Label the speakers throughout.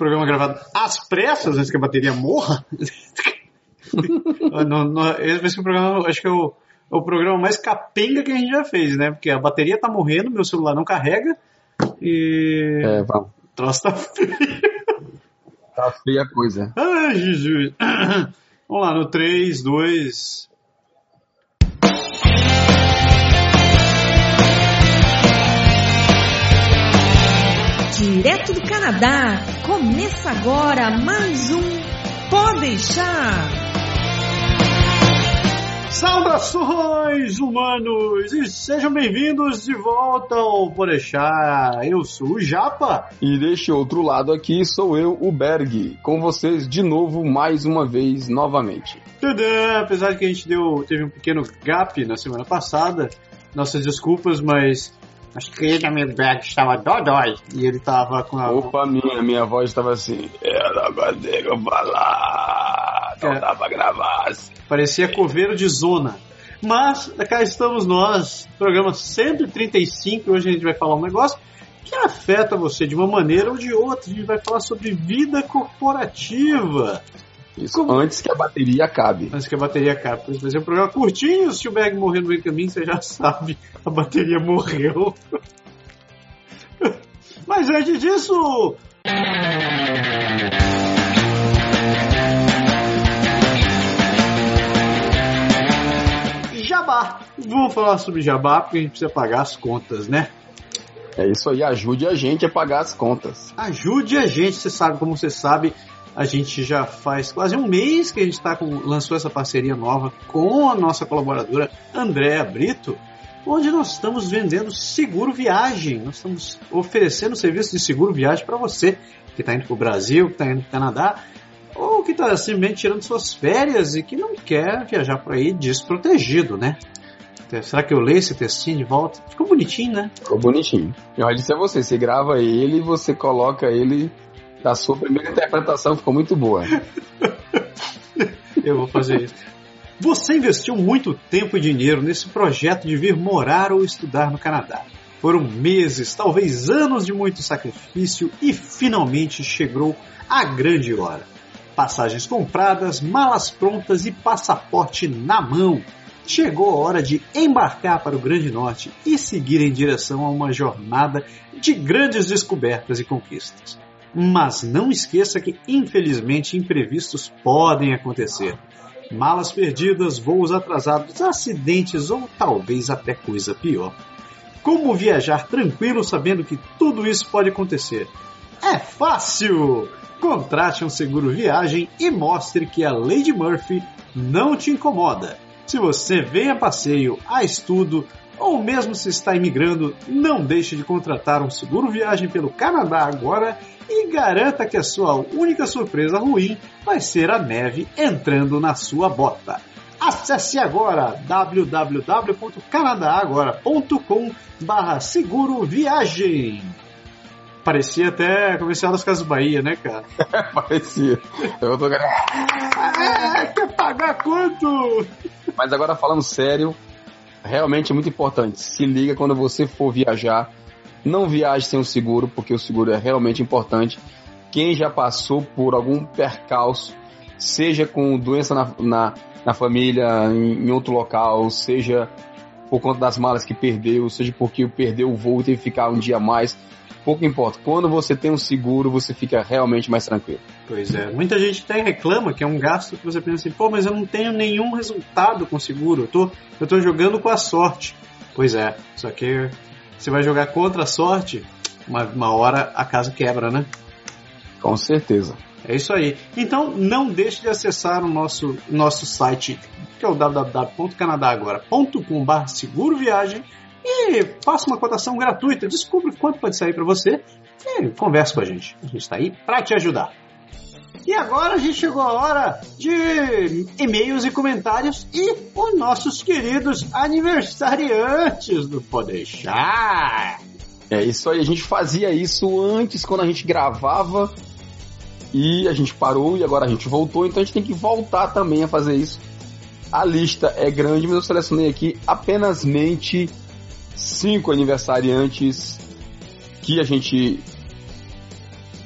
Speaker 1: programa gravado às pressas, antes que a bateria morra. no, no, esse é o programa, acho que é o, é o programa mais capenga que a gente já fez, né? Porque a bateria tá morrendo, meu celular não carrega e.
Speaker 2: É, vamos. O
Speaker 1: troço tá frio.
Speaker 2: Tá feia a coisa.
Speaker 1: Ai, Jesus. Vamos lá, no 3, 2.
Speaker 3: Direto do Canadá, começa agora mais um Pode deixar.
Speaker 1: Saudações, humanos! E sejam bem-vindos de volta ao Porechá. Eu sou o Japa.
Speaker 2: E deste outro lado aqui sou eu, o Berg, com vocês de novo, mais uma vez, novamente.
Speaker 1: Tadã! Apesar de que a gente deu, teve um pequeno gap na semana passada, nossas desculpas, mas acho que ele, amigo Berg, estava dodói. E ele estava com a...
Speaker 2: Opa, minha, minha voz estava assim, eu não consigo falar, não
Speaker 1: É.
Speaker 2: dá pra gravar assim.
Speaker 1: Parecia coveiro de zona. Mas cá estamos nós, programa 135. Hoje a gente vai falar um negócio que afeta você de uma maneira ou de outra. A gente vai falar sobre vida corporativa.
Speaker 2: Isso,
Speaker 1: Como-
Speaker 2: antes que a bateria acabe.
Speaker 1: Antes que a bateria acabe. Por isso vai ser um programa curtinho. Se o Berg morrer no meio do caminho, você já sabe, a bateria morreu. Mas antes disso, Jabá. Vamos falar sobre Jabá porque a gente precisa pagar as contas, né?
Speaker 2: É isso aí, ajude a gente a pagar as contas.
Speaker 1: Ajude a gente, você sabe, como você sabe, a gente já faz quase um mês que a gente tá com, lançou essa parceria nova com a nossa colaboradora Andréa Brito, onde nós estamos vendendo seguro viagem. Nós estamos oferecendo serviço de seguro viagem para você que está indo para o Brasil, que está indo para o Canadá, ou que está simplesmente tirando suas férias e que não quer viajar por aí desprotegido, né? Será que eu leio esse textinho de volta? Ficou bonitinho, né?
Speaker 2: Ficou bonitinho. Eu disse a você, você grava ele, você coloca ele da sua primeira interpretação, ficou muito boa.
Speaker 1: Eu vou fazer isso. Você investiu muito tempo e dinheiro nesse projeto de vir morar ou estudar no Canadá. Foram meses, talvez anos de muito sacrifício e finalmente chegou a grande hora. Passagens compradas, malas prontas e passaporte na mão. Chegou a hora de embarcar para o Grande Norte e seguir em direção a uma jornada de grandes descobertas e conquistas. Mas não esqueça que, infelizmente, imprevistos podem acontecer. Malas perdidas, voos atrasados, acidentes ou talvez até coisa pior. Como viajar tranquilo sabendo que tudo isso pode acontecer? É fácil! Contrate um seguro viagem e mostre que a Lady Murphy não te incomoda. Se você vem a passeio, a estudo ou mesmo se está imigrando, não deixe de contratar um seguro viagem pelo Canadá agora e garanta que a sua única surpresa ruim vai ser a neve entrando na sua bota. Acesse agora www.canadagora.com barra seguro viagem. Parecia até comercial das Casas Bahia, né, cara?
Speaker 2: Parecia. Eu tô...
Speaker 1: Ah, quer pagar quanto?
Speaker 2: Mas agora falando sério, realmente é muito importante. Se liga quando você for viajar. Não viaje sem o seguro, porque o seguro é realmente importante. Quem já passou por algum percalço, seja com doença na, na, na família, em, em outro local, seja por conta das malas que perdeu, seja porque perdeu o voo e teve que ficar um dia a mais, pouco importa. Quando você tem um seguro, você fica realmente mais tranquilo.
Speaker 1: Pois é, muita gente até reclama que é um gasto que você pensa assim, pô, mas eu não tenho nenhum resultado com seguro, eu tô, eu tô jogando com a sorte. Pois é, só que você vai jogar contra a sorte, uma, uma hora a casa quebra, né?
Speaker 2: Com certeza.
Speaker 1: É isso aí. Então não deixe de acessar o nosso, nosso site, que é o www.canadagora.com.br seguro viagem e faça uma cotação gratuita, descubra quanto pode sair para você e converse com a gente. A gente está aí para te ajudar. E agora a gente chegou a hora de e-mails e comentários e os nossos queridos aniversariantes do Podeixar.
Speaker 2: É isso aí, a gente fazia isso antes quando a gente gravava e a gente parou e agora a gente voltou, então a gente tem que voltar também a fazer isso. A lista é grande, mas eu selecionei aqui apenas mente cinco aniversariantes que a gente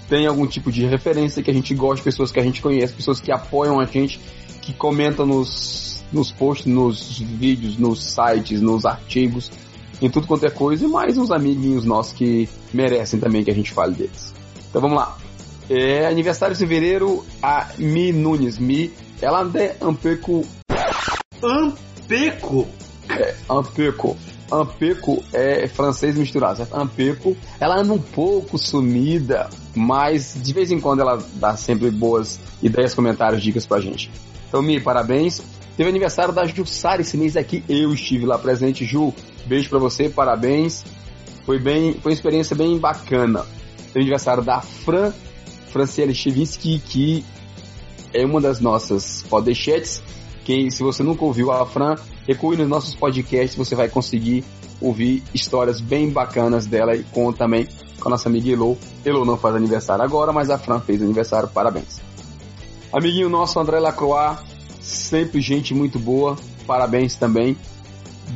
Speaker 2: tem algum tipo de referência que a gente gosta, pessoas que a gente conhece, pessoas que apoiam a gente, que comentam nos, nos posts, nos vídeos, nos sites, nos artigos, em tudo quanto é coisa, e mais uns amiguinhos nossos que merecem também que a gente fale deles. Então vamos lá. É aniversário de fevereiro, a Mi Nunes. Mi, ela é Ampeco.
Speaker 1: Ampeco?
Speaker 2: É, Ampeco. Ampeco é francês misturado, certo? Ampeco, ela anda um pouco sumida, mas de vez em quando ela dá sempre boas ideias, comentários, dicas pra gente. Então, Mi, parabéns. Teve aniversário da Jussara esse mês aqui, eu estive lá presente. Ju, beijo pra você, parabéns. Foi bem, foi uma experiência bem bacana. Teve aniversário da Fran, Franciele Chivinsky, que é uma das nossas podcasts. Quem, se você nunca ouviu a Fran, recue nos nossos podcasts, você vai conseguir ouvir histórias bem bacanas dela e com também com a nossa amiga Elo. Elo não faz aniversário agora, mas a Fran fez aniversário, parabéns. Amiguinho nosso, André Lacroix, sempre gente muito boa, parabéns também.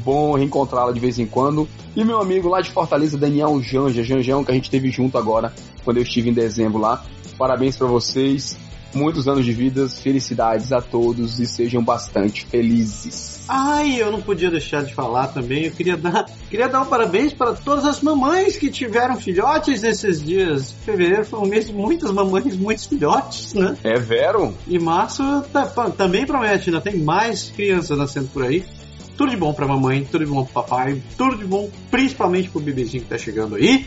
Speaker 2: Bom reencontrá-la de vez em quando. E meu amigo lá de Fortaleza, Daniel Janja, Janjão, que a gente teve junto agora, quando eu estive em dezembro lá. Parabéns para vocês muitos anos de vida, felicidades a todos e sejam bastante felizes.
Speaker 1: Ai, eu não podia deixar de falar também. Eu queria dar, queria dar um parabéns para todas as mamães que tiveram filhotes nesses dias. Fevereiro foi um mês de muitas mamães, muitos filhotes, né?
Speaker 2: É vero?
Speaker 1: E março tá, também promete, ainda tem mais crianças nascendo por aí. Tudo de bom pra mamãe, tudo de bom pro papai, tudo de bom principalmente pro bebezinho que tá chegando aí.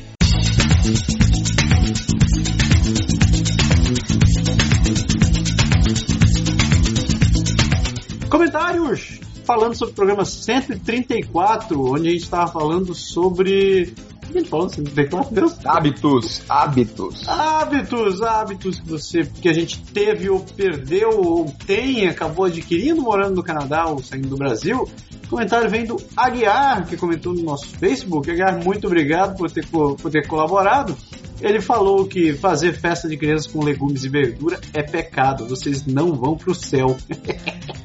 Speaker 1: Comentários! Falando sobre o programa 134, onde a gente estava falando sobre. O que a gente falou 134, Deus?
Speaker 2: Hábitos, hábitos.
Speaker 1: Hábitos, hábitos que você que a gente teve ou perdeu ou tem, acabou adquirindo morando no Canadá ou saindo do Brasil. O comentário vem do Aguiar, que comentou no nosso Facebook. Aguiar, muito obrigado por ter, por ter colaborado. Ele falou que fazer festa de crianças com legumes e verdura é pecado, vocês não vão pro céu.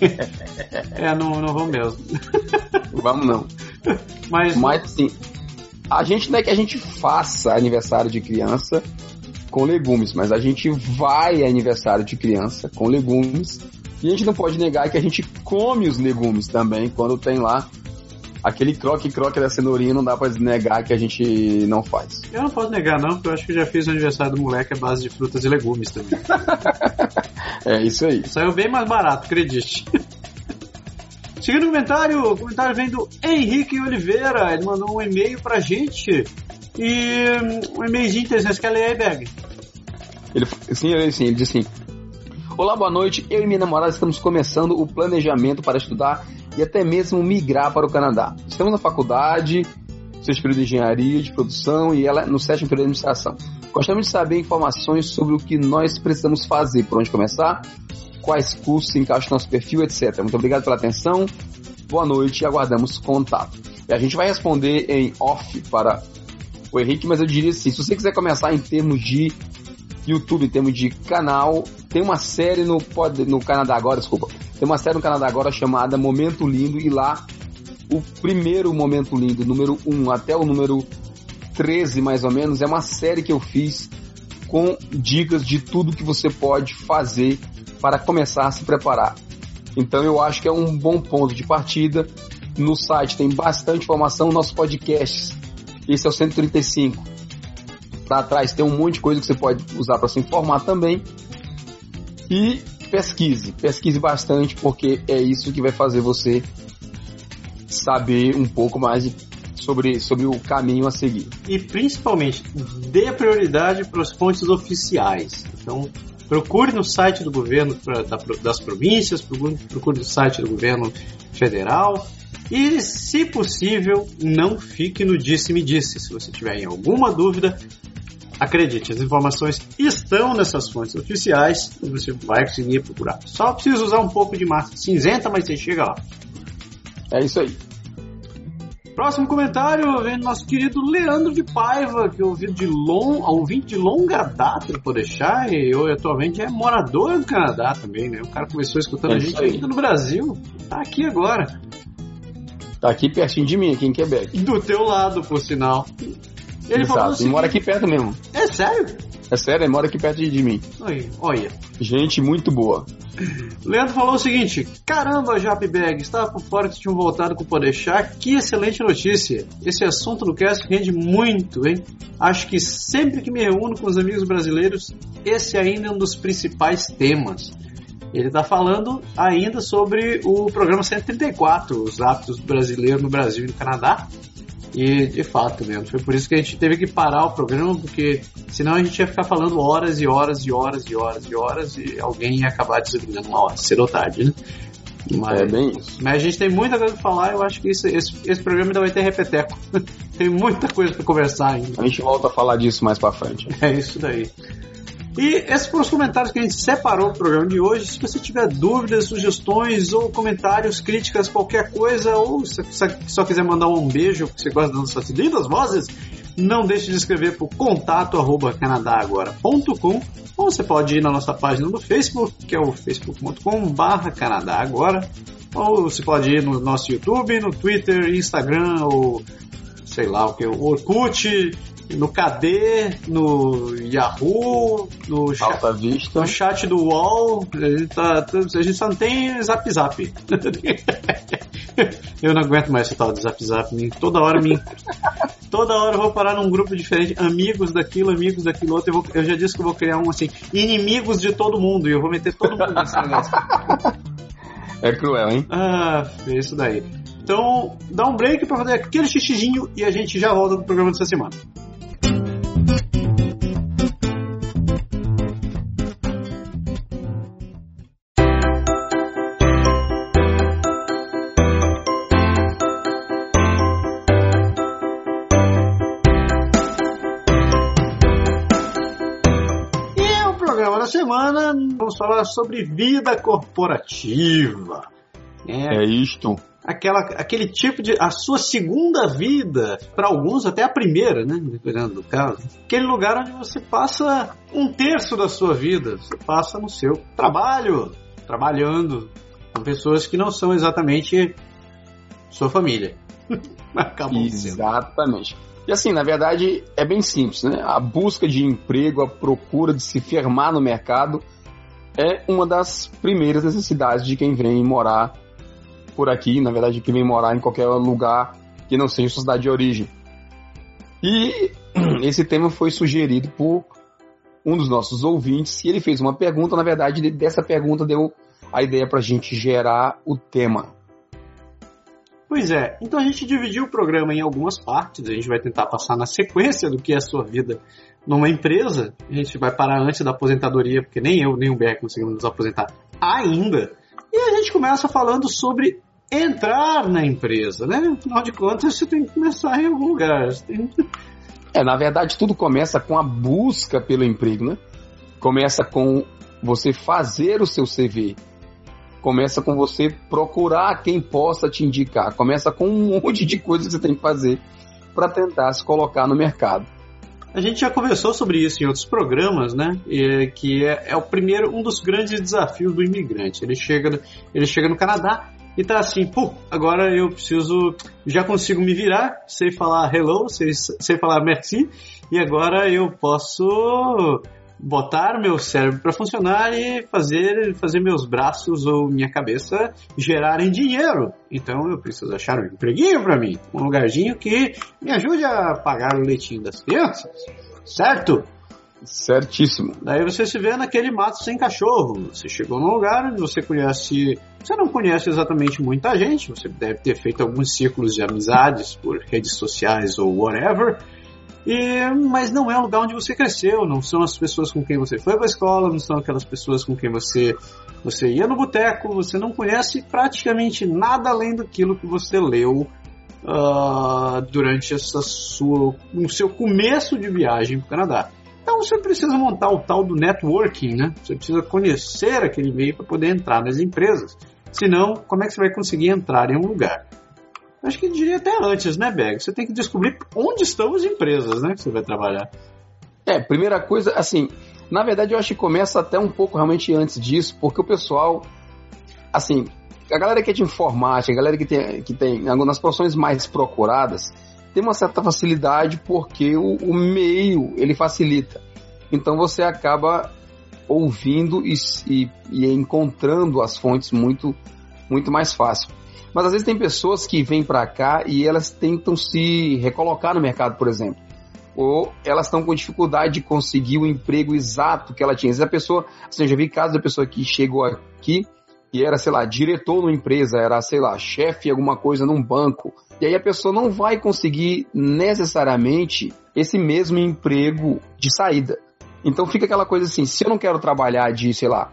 Speaker 1: é, não, não vão mesmo.
Speaker 2: Vamos não.
Speaker 1: Mas,
Speaker 2: Mas assim, a gente não é que a gente faça aniversário de criança com legumes, mas a gente vai a aniversário de criança com legumes e a gente não pode negar que a gente come os legumes também quando tem lá aquele croque-croque da cenourinha, não dá pra negar que a gente não faz.
Speaker 1: Eu não posso negar não, porque eu acho que já fiz o aniversário do moleque à base de frutas e legumes também.
Speaker 2: é isso aí.
Speaker 1: Saiu bem mais barato, acredite. Seguindo o comentário, o comentário vem do Henrique Oliveira. Ele mandou um e-mail pra gente. E um e-mailzinho interessante. Você quer ler aí, Berg?
Speaker 2: Ele, sim, ele, sim, ele disse assim: Olá, boa noite. Eu e minha namorada estamos começando o planejamento para estudar e até mesmo migrar para o Canadá. Estamos na faculdade, sexto período de engenharia, de produção e ela no sétimo período de administração. Gostaríamos de saber informações sobre o que nós precisamos fazer, por onde começar, quais cursos se encaixam no nosso perfil, etc. Muito obrigado pela atenção, boa noite e aguardamos contato. E a gente vai responder em off para o Henrique, mas eu diria assim, se você quiser começar em termos de YouTube, em termos de canal, tem uma série no, no Canadá agora, desculpa, tem uma série no Canadá agora chamada Momento Lindo e lá o primeiro Momento Lindo, número 1 até o número 13 mais ou menos, é uma série que eu fiz com dicas de tudo que você pode fazer para começar a se preparar. Então eu acho que é um bom ponto de partida. No site tem bastante informação, nossos podcasts. Esse é o 135. Lá atrás tem um monte de coisa que você pode usar para se informar também. E pesquise, pesquise bastante, porque é isso que vai fazer você saber um pouco mais sobre, sobre o caminho a seguir.
Speaker 1: E principalmente, dê prioridade para as fontes oficiais. Então, procure no site do governo pra, das províncias, procure, no site do governo federal. E, se possível, não fique no disse-me-disse. Se você tiver alguma dúvida, Acredite, as informações estão nessas fontes oficiais e você vai conseguir procurar. Só precisa usar um pouco de massa cinzenta, mas você chega lá.
Speaker 2: É isso aí.
Speaker 1: Próximo comentário vem do nosso querido Leandro de Paiva, que é ouvinte de, long, ouvinte de longa data por deixar, e eu atualmente é morador do Canadá também, né? O cara começou escutando é a gente ainda no Brasil, tá aqui agora.
Speaker 2: Tá aqui pertinho de mim, aqui em Quebec.
Speaker 1: Do teu lado, por sinal.
Speaker 2: Ele Exato, falou assim, mora aqui perto mesmo.
Speaker 1: É sério?
Speaker 2: É sério, ele mora aqui perto de mim.
Speaker 1: Aí, olha.
Speaker 2: Gente muito boa.
Speaker 1: Leandro falou o seguinte: Caramba, Japbag, estava por fora que tinham voltado com o Podeixar. Que excelente notícia. Esse assunto do cast rende muito, hein? Acho que sempre que me reúno com os amigos brasileiros, esse ainda é um dos principais temas. Ele está falando ainda sobre o programa 134, os hábitos brasileiros no Brasil e no Canadá. E de fato mesmo, foi por isso que a gente teve que parar o programa, porque senão a gente ia ficar falando horas e horas e horas e horas e horas e alguém ia acabar desligando uma hora, cedo ou tarde, né?
Speaker 2: Mas, é bem isso.
Speaker 1: Mas a gente tem muita coisa pra falar, eu acho que isso, esse, esse programa ainda vai ter repeteco. tem muita coisa para conversar ainda.
Speaker 2: A gente volta a falar disso mais pra frente.
Speaker 1: É isso daí. E esses foram os comentários que a gente separou para o programa de hoje. Se você tiver dúvidas, sugestões ou comentários, críticas, qualquer coisa, ou se só quiser mandar um beijo, porque você gosta das nossas lindas vozes, não deixe de escrever o contato arroba ou você pode ir na nossa página no Facebook, que é o facebook.com barra canadagora ou você pode ir no nosso YouTube, no Twitter, Instagram ou sei lá o que, o Orkut, no KD, no Yahoo, no
Speaker 2: chat,
Speaker 1: no chat do UOL, a gente, tá, a gente só não tem Zap Zap. eu não aguento mais esse tal de Zap Zap. Toda hora me. Toda hora eu vou parar num grupo diferente, amigos daquilo, amigos daquilo outro. Eu, vou, eu já disse que eu vou criar um assim, inimigos de todo mundo, e eu vou meter todo mundo nesse negócio.
Speaker 2: É cruel, hein?
Speaker 1: Ah, é isso daí. Então, dá um break para fazer aquele xixizinho e a gente já volta pro programa dessa semana. Vamos falar sobre vida corporativa.
Speaker 2: É, é isto.
Speaker 1: Aquela, aquele tipo de. a sua segunda vida, para alguns até a primeira, né? Dependendo do caso. Aquele lugar onde você passa um terço da sua vida. Você passa no seu trabalho, trabalhando com pessoas que não são exatamente sua família.
Speaker 2: Acabam Exatamente. Sendo. E assim, na verdade, é bem simples, né? A busca de emprego, a procura de se firmar no mercado é uma das primeiras necessidades de quem vem morar por aqui, na verdade, de quem vem morar em qualquer lugar que não seja sua cidade de origem. E esse tema foi sugerido por um dos nossos ouvintes e ele fez uma pergunta, na verdade, dessa pergunta deu a ideia para a gente gerar o tema.
Speaker 1: Pois é, então a gente dividiu o programa em algumas partes, a gente vai tentar passar na sequência do que é a sua vida numa empresa. A gente vai parar antes da aposentadoria, porque nem eu nem o Beck conseguimos nos aposentar ainda. E a gente começa falando sobre entrar na empresa, né? Afinal de contas, você tem que começar em algum lugar. Tem...
Speaker 2: É, na verdade, tudo começa com a busca pelo emprego, né? Começa com você fazer o seu CV, Começa com você procurar quem possa te indicar. Começa com um monte de coisas que você tem que fazer para tentar se colocar no mercado.
Speaker 1: A gente já conversou sobre isso em outros programas, né? E, que é, é, o primeiro, um dos grandes desafios do imigrante. Ele chega, ele chega no Canadá e tá assim, pô, agora eu preciso, já consigo me virar, sei falar hello, sei, sei falar merci, e agora eu posso botar meu cérebro para funcionar e fazer, fazer meus braços ou minha cabeça gerarem dinheiro. Então eu preciso achar um empreguinho para mim, um lugarzinho que me ajude a pagar o leitinho das crianças, certo?
Speaker 2: Certíssimo.
Speaker 1: Daí você se vê naquele mato sem cachorro. Você chegou num lugar onde você conhece. Você não conhece exatamente muita gente, você deve ter feito alguns círculos de amizades por redes sociais ou whatever e, mas não é o lugar onde você cresceu, não são as pessoas com quem você foi para a escola, não são aquelas pessoas com quem você, você ia no boteco, você não conhece praticamente nada além daquilo que você leu uh, durante essa sua, no seu começo de viagem para o Canadá. Então você precisa montar o tal do networking, né? Você precisa conhecer aquele meio para poder entrar nas empresas. Senão, como é que você vai conseguir entrar em um lugar? Acho que diria até antes, né, Beg? Você tem que descobrir onde estão as empresas, né, que você vai trabalhar.
Speaker 2: É, primeira coisa, assim, na verdade eu acho que começa até um pouco realmente antes disso, porque o pessoal, assim, a galera que é de informática, a galera que tem, que tem nas profissões mais procuradas, tem uma certa facilidade porque o, o meio, ele facilita. Então você acaba ouvindo e, e, e encontrando as fontes muito, muito mais fácil. Mas às vezes tem pessoas que vêm para cá e elas tentam se recolocar no mercado, por exemplo. Ou elas estão com dificuldade de conseguir o emprego exato que ela tinha. Vezes a pessoa, assim, eu já vi casos da pessoa que chegou aqui e era, sei lá, diretor numa empresa, era, sei lá, chefe alguma coisa num banco. E aí a pessoa não vai conseguir necessariamente esse mesmo emprego de saída. Então fica aquela coisa assim, se eu não quero trabalhar de, sei lá,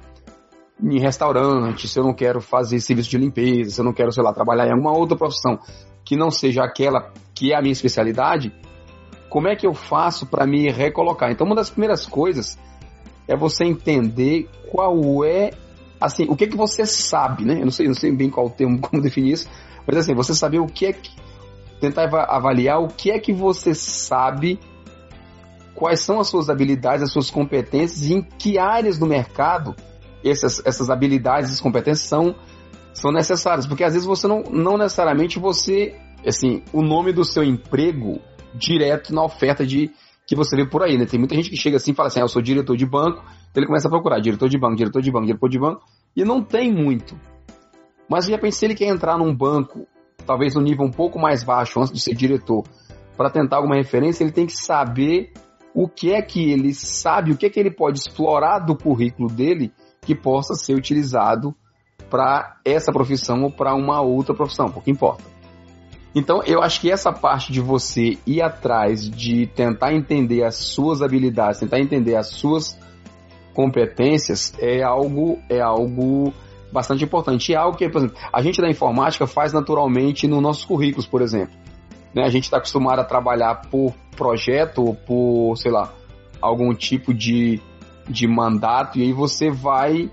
Speaker 2: em restaurante, se eu não quero fazer serviço de limpeza, se eu não quero, sei lá, trabalhar em alguma outra profissão que não seja aquela que é a minha especialidade, como é que eu faço para me recolocar? Então uma das primeiras coisas é você entender qual é, assim, o que que você sabe, né? Eu não sei, não sei bem qual termo, como definir isso, mas assim, você saber o que é que, tentar avaliar o que é que você sabe quais são as suas habilidades, as suas competências e em que áreas do mercado essas, essas habilidades, essas competências são, são necessárias. Porque às vezes você não, não necessariamente você, assim, o nome do seu emprego direto na oferta de que você vê por aí, né? Tem muita gente que chega assim e fala assim, ah, eu sou diretor de banco, então ele começa a procurar diretor de banco, diretor de banco, diretor de banco, e não tem muito. Mas de repente, se ele quer entrar num banco, talvez no nível um pouco mais baixo, antes de ser diretor, para tentar alguma referência, ele tem que saber o que é que ele sabe, o que é que ele pode explorar do currículo dele que possa ser utilizado para essa profissão ou para uma outra profissão, pouco importa. Então, eu acho que essa parte de você ir atrás de tentar entender as suas habilidades, tentar entender as suas competências é algo é algo bastante importante. E é algo que, por exemplo, a gente da informática faz naturalmente nos nossos currículos, por exemplo. Né? A gente está acostumado a trabalhar por projeto ou por, sei lá, algum tipo de, de mandato, e aí você vai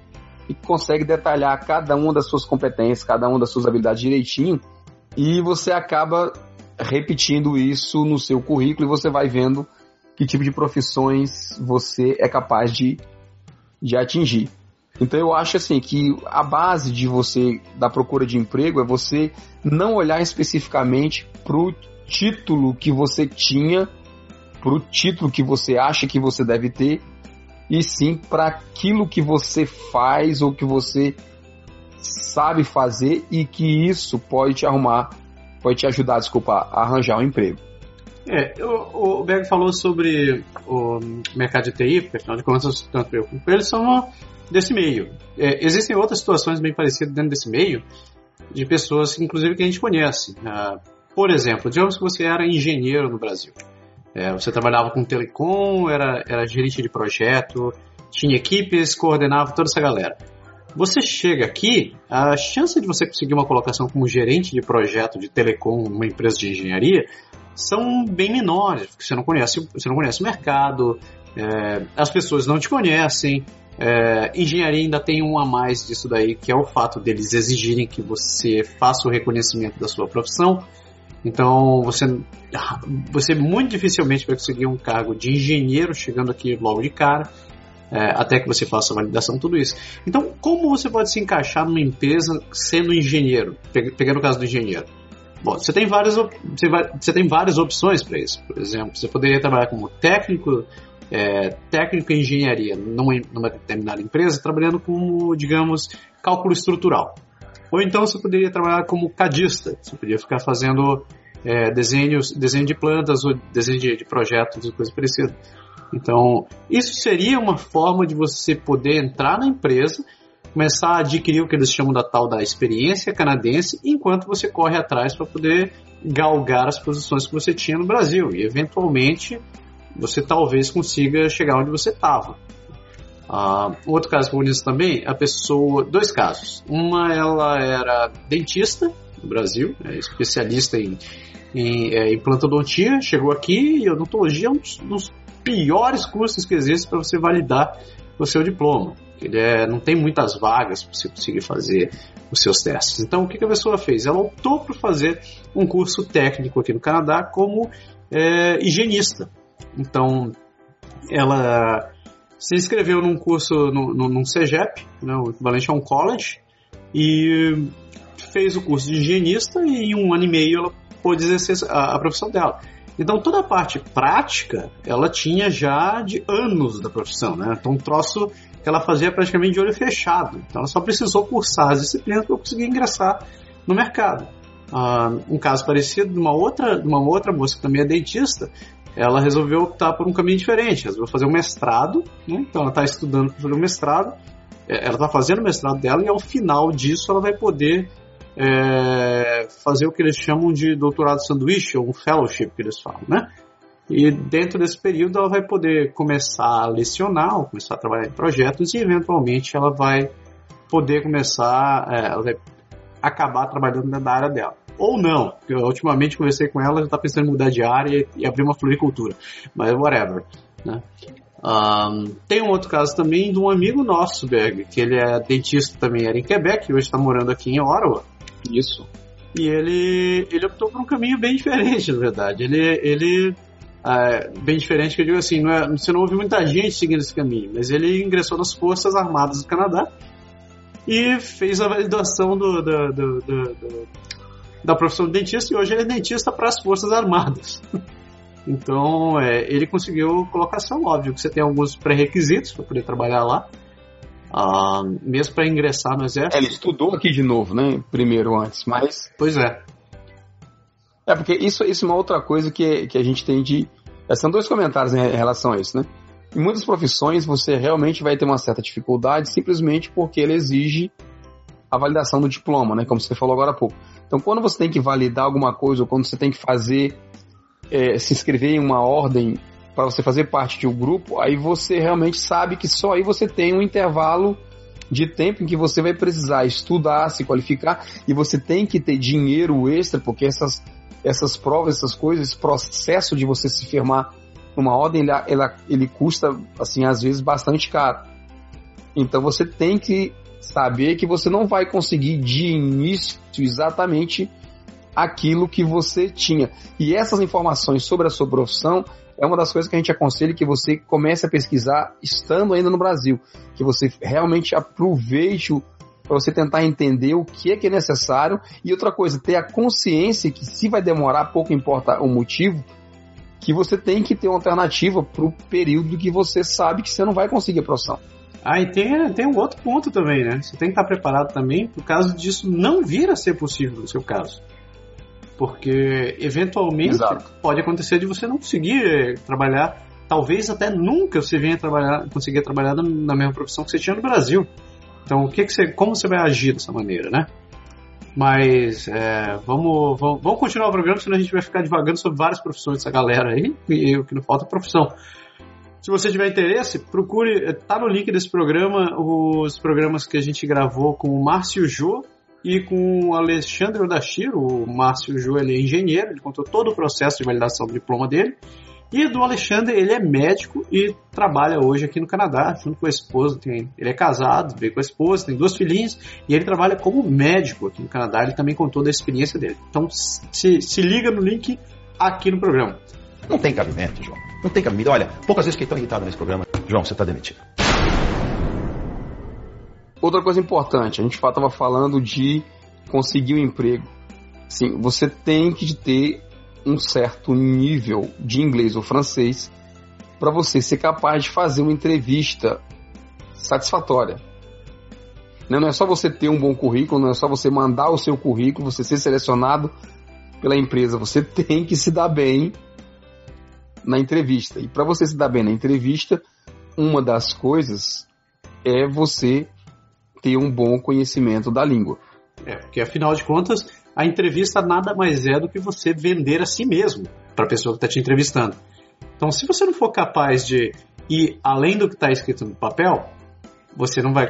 Speaker 2: e consegue detalhar cada uma das suas competências, cada uma das suas habilidades direitinho, e você acaba repetindo isso no seu currículo e você vai vendo que tipo de profissões você é capaz de, de atingir. Então eu acho assim que a base de você da procura de emprego é você não olhar especificamente para o título que você tinha, para o título que você acha que você deve ter, e sim para aquilo que você faz ou que você sabe fazer e que isso pode te arrumar, pode te ajudar, desculpa, a arranjar um emprego.
Speaker 1: É, o, o Berg falou sobre o mercado de TI, porque afinal de contas, tanto eu quanto ele são desse meio. É, existem outras situações bem parecidas dentro desse meio, de pessoas, inclusive, que a gente conhece. Uh, por exemplo, digamos que você era engenheiro no Brasil. É, você trabalhava com telecom, era, era gerente de projeto, tinha equipes, coordenava toda essa galera. Você chega aqui, a chance de você conseguir uma colocação como gerente de projeto de telecom numa empresa de engenharia são bem menores, porque você não conhece, você não conhece o mercado, é, as pessoas não te conhecem. É, engenharia ainda tem um a mais disso daí, que é o fato deles exigirem que você faça o reconhecimento da sua profissão. Então você, você muito dificilmente vai conseguir um cargo de engenheiro chegando aqui logo de cara, é, até que você faça a validação, tudo isso. Então, como você pode se encaixar numa empresa sendo engenheiro? Pegando o caso do engenheiro. Bom, você tem várias, você, vai, você tem várias opções para isso. Por exemplo, você poderia trabalhar como técnico, é, técnico em engenharia numa, numa determinada empresa, trabalhando como, digamos, cálculo estrutural. Ou então você poderia trabalhar como cadista, você poderia ficar fazendo é, desenhos, desenho de plantas ou desenho de, de projetos e coisas parecidas. Então, isso seria uma forma de você poder entrar na empresa, começar a adquirir o que eles chamam da tal da experiência canadense, enquanto você corre atrás para poder galgar as posições que você tinha no Brasil e eventualmente você talvez consiga chegar onde você estava. Uh, outro caso que eu também, a pessoa, dois casos. Uma, ela era dentista no Brasil, é especialista em, em, é, em plantodontia, chegou aqui e odontologia é um dos, dos piores cursos que existem para você validar o seu diploma. Ele é, não tem muitas vagas para você conseguir fazer os seus testes. Então, o que, que a pessoa fez? Ela optou por fazer um curso técnico aqui no Canadá como é, higienista. Então, ela se inscreveu num curso, no, no, num CEGEP, né, o equivalente a um college, e fez o curso de higienista e em um ano e meio ela pôde exercer a, a profissão dela. Então toda a parte prática ela tinha já de anos da profissão, né? Então um troço que ela fazia praticamente de olho fechado. Então ela só precisou cursar as disciplinas para conseguir ingressar no mercado. Uh, um caso parecido de uma outra, de uma outra moça que também é dentista, ela resolveu optar por um caminho diferente, resolveu fazer um mestrado, né? então ela está estudando para fazer um mestrado, é, ela está fazendo o mestrado dela e ao final disso ela vai poder é, fazer o que eles chamam de doutorado sanduíche, ou um fellowship que eles falam, né? E dentro desse período ela vai poder começar a lecionar, ou começar a trabalhar em projetos e eventualmente ela vai poder começar, é, ela vai acabar trabalhando da área dela. Ou não, porque eu ultimamente conversei com ela, já está pensando em mudar de área e, abrir uma floricultura. Mas whatever. Né? Um, tem um outro caso também de um amigo nosso, Berg, que ele é dentista também, era em Quebec, e hoje está morando aqui em Ottawa.
Speaker 2: Isso.
Speaker 1: E ele, ele optou por um caminho bem diferente, na verdade. Ele, ele é, bem diferente que eu digo assim, não é, você não ouve muita gente seguindo esse caminho, mas ele ingressou nas Forças Armadas do Canadá e fez a validação do, do, do, do da profissão de dentista e hoje ele é dentista para as Forças Armadas. Então, é, ele conseguiu colocação, óbvio que você tem alguns pré-requisitos para poder trabalhar lá, uh, mesmo para ingressar no exército.
Speaker 2: É, ele estudou aqui de novo, né? Primeiro antes, mas.
Speaker 1: Pois é.
Speaker 2: É, porque isso, isso é uma outra coisa que, que a gente tem de. É, são dois comentários em relação a isso, né? Em muitas profissões você realmente vai ter uma certa dificuldade simplesmente porque ele exige a validação do diploma, né? Como você falou agora há pouco. Então, quando você tem que validar alguma coisa ou quando você tem que fazer, é, se inscrever em uma ordem para você fazer parte de um grupo, aí você realmente sabe que só aí você tem um intervalo de tempo em que você vai precisar estudar, se qualificar e você tem que ter dinheiro extra, porque essas, essas provas, essas coisas, esse processo de você se firmar numa ordem, ele, ele, ele custa, assim, às vezes bastante caro. Então você tem que saber que você não vai conseguir de início exatamente aquilo que você tinha. E essas informações sobre a sua profissão é uma das coisas que a gente aconselha que você comece a pesquisar estando ainda no Brasil, que você realmente aproveite para você tentar entender o que é que é necessário e outra coisa, ter a consciência que se vai demorar, pouco importa o motivo, que você tem que ter uma alternativa para o período que você sabe que você não vai conseguir a profissão.
Speaker 1: Ah, e tem, tem um outro ponto também, né? Você tem que estar preparado também por caso disso não vir a ser possível no seu caso. Porque, eventualmente, Exato. pode acontecer de você não conseguir eh, trabalhar, talvez até nunca você venha trabalhar, conseguir trabalhar na mesma profissão que você tinha no Brasil. Então, o que, que você, como você vai agir dessa maneira, né? Mas é, vamos, vamos, vamos continuar o programa, senão a gente vai ficar divagando sobre várias profissões dessa galera aí, e o que não falta é profissão. Se você tiver interesse, procure, tá no link desse programa, os programas que a gente gravou com o Márcio Jô e com o Alexandre Odashiro. O Márcio Jô ele é engenheiro, ele contou todo o processo de validação do diploma dele. E do Alexandre, ele é médico e trabalha hoje aqui no Canadá, junto com a esposa. Tem, ele é casado, veio com a esposa, tem duas filhinhas, e ele trabalha como médico aqui no Canadá. Ele também contou da experiência dele. Então se, se liga no link aqui no programa.
Speaker 4: Não tem cabimento, João. Não tem cabimento. Olha, poucas vezes fiquei tão irritado nesse programa. João, você está demitido.
Speaker 2: Outra coisa importante, a gente estava falando de conseguir um emprego. Sim, você tem que ter um certo nível de inglês ou francês para você ser capaz de fazer uma entrevista satisfatória. Não é só você ter um bom currículo, não é só você mandar o seu currículo, você ser selecionado pela empresa. Você tem que se dar bem na entrevista. E para você se dar bem na entrevista, uma das coisas é você ter um bom conhecimento da língua.
Speaker 1: É, porque afinal de contas, a entrevista nada mais é do que você vender a si mesmo para a pessoa que está te entrevistando. Então, se você não for capaz de ir além do que está escrito no papel, você não vai.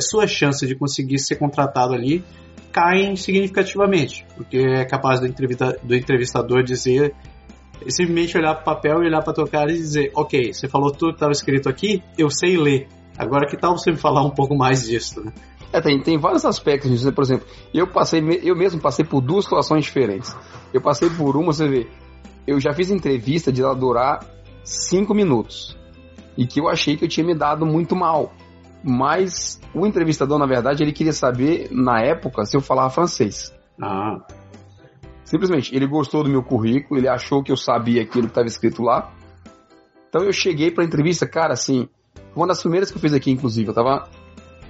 Speaker 1: Sua chance de conseguir ser contratado ali caem significativamente, porque é capaz do, entrevista, do entrevistador dizer simplesmente olhar para o papel e olhar para tua cara e dizer, ok, você falou tudo que estava escrito aqui, eu sei ler. Agora que tal você me falar um pouco mais disso, né?
Speaker 2: É, tem, tem vários aspectos disso, né? Por exemplo, eu passei, eu mesmo passei por duas situações diferentes. Eu passei por uma, você vê, eu já fiz entrevista de ela durar cinco minutos. E que eu achei que eu tinha me dado muito mal. Mas o entrevistador, na verdade, ele queria saber, na época, se eu falava francês.
Speaker 1: Ah.
Speaker 2: Simplesmente, ele gostou do meu currículo, ele achou que eu sabia aquilo que estava escrito lá. Então eu cheguei para a entrevista, cara, assim, uma das primeiras que eu fiz aqui, inclusive, eu tava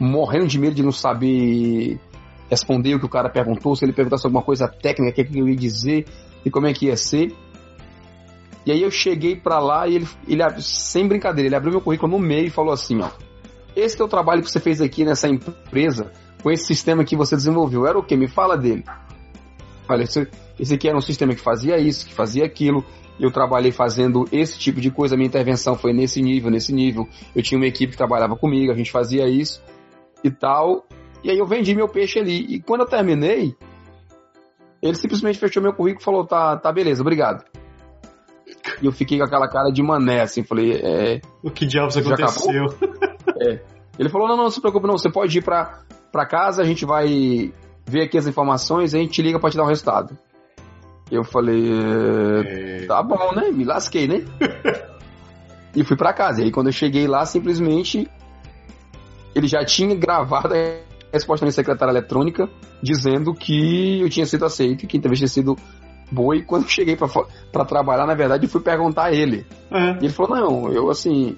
Speaker 2: morrendo de medo de não saber responder o que o cara perguntou, se ele perguntasse alguma coisa técnica, o que eu ia dizer e como é que ia ser. E aí eu cheguei para lá e ele, ele, sem brincadeira, ele abriu meu currículo no meio e falou assim, ó, esse é o trabalho que você fez aqui nessa empresa, com esse sistema que você desenvolveu, era o que? Me fala dele. Olha, esse, esse aqui era um sistema que fazia isso, que fazia aquilo, eu trabalhei fazendo esse tipo de coisa, minha intervenção foi nesse nível, nesse nível, eu tinha uma equipe que trabalhava comigo, a gente fazia isso e tal, e aí eu vendi meu peixe ali, e quando eu terminei, ele simplesmente fechou meu currículo e falou, tá, tá beleza, obrigado. E eu fiquei com aquela cara de mané, assim, falei, é...
Speaker 1: O que diabos aconteceu?
Speaker 2: É. Ele falou, não, não, não se preocupe não, você pode ir pra, pra casa, a gente vai ver aqui as informações, a gente te liga pra te dar o resultado. Eu falei, é... tá bom, né? Me lasquei, né? e fui pra casa. E aí quando eu cheguei lá, simplesmente ele já tinha gravado a resposta na secretária eletrônica dizendo que eu tinha sido aceito, que entrevista tinha sido boa. E quando eu cheguei para trabalhar, na verdade, eu fui perguntar a ele. É. E ele falou: Não, eu assim.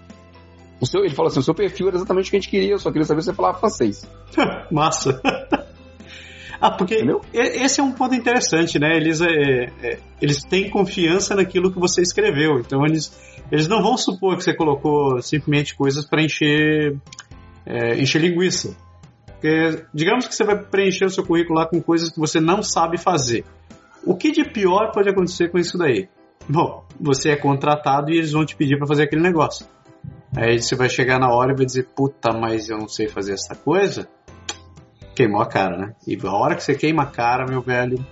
Speaker 2: O seu, ele falou assim: o seu perfil era exatamente o que a gente queria, eu só queria saber se você falava francês.
Speaker 1: Massa. ah, porque Entendeu? esse é um ponto interessante, né? Eles, é, é, eles têm confiança naquilo que você escreveu. Então eles, eles não vão supor que você colocou simplesmente coisas para encher, é, encher linguiça. Porque, digamos que você vai preencher o seu currículo lá com coisas que você não sabe fazer. O que de pior pode acontecer com isso daí? Bom, você é contratado e eles vão te pedir para fazer aquele negócio. Aí você vai chegar na hora e vai dizer, puta, mas eu não sei fazer essa coisa. Queimou a cara, né? E a hora que você queima a cara, meu velho,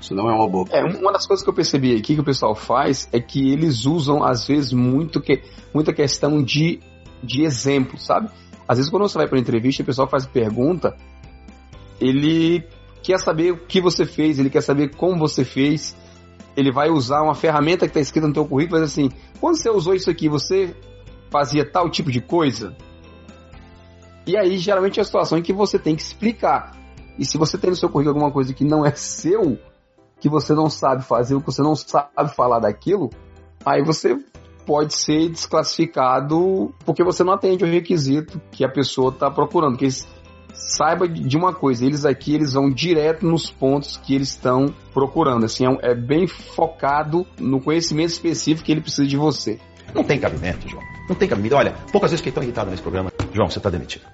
Speaker 1: isso não é uma boa.
Speaker 2: É, uma das coisas que eu percebi aqui que o pessoal faz é que eles usam, às vezes, muito que, muita questão de, de exemplo, sabe? Às vezes, quando você vai para entrevista, o pessoal faz pergunta, ele quer saber o que você fez, ele quer saber como você fez, ele vai usar uma ferramenta que está escrita no teu currículo, mas assim, quando você usou isso aqui, você fazia tal tipo de coisa? E aí, geralmente, é a situação em que você tem que explicar. E se você tem no seu currículo alguma coisa que não é seu, que você não sabe fazer, ou que você não sabe falar daquilo, aí você pode ser desclassificado porque você não atende o requisito que a pessoa está procurando. Que saiba de uma coisa, eles aqui eles vão direto nos pontos que eles estão procurando. Assim, é, é bem focado no conhecimento específico que ele precisa de você.
Speaker 4: Não tem cabimento, João. Não tem cabimento. Olha, poucas vezes fiquei tão irritado nesse programa. João, você está demitido.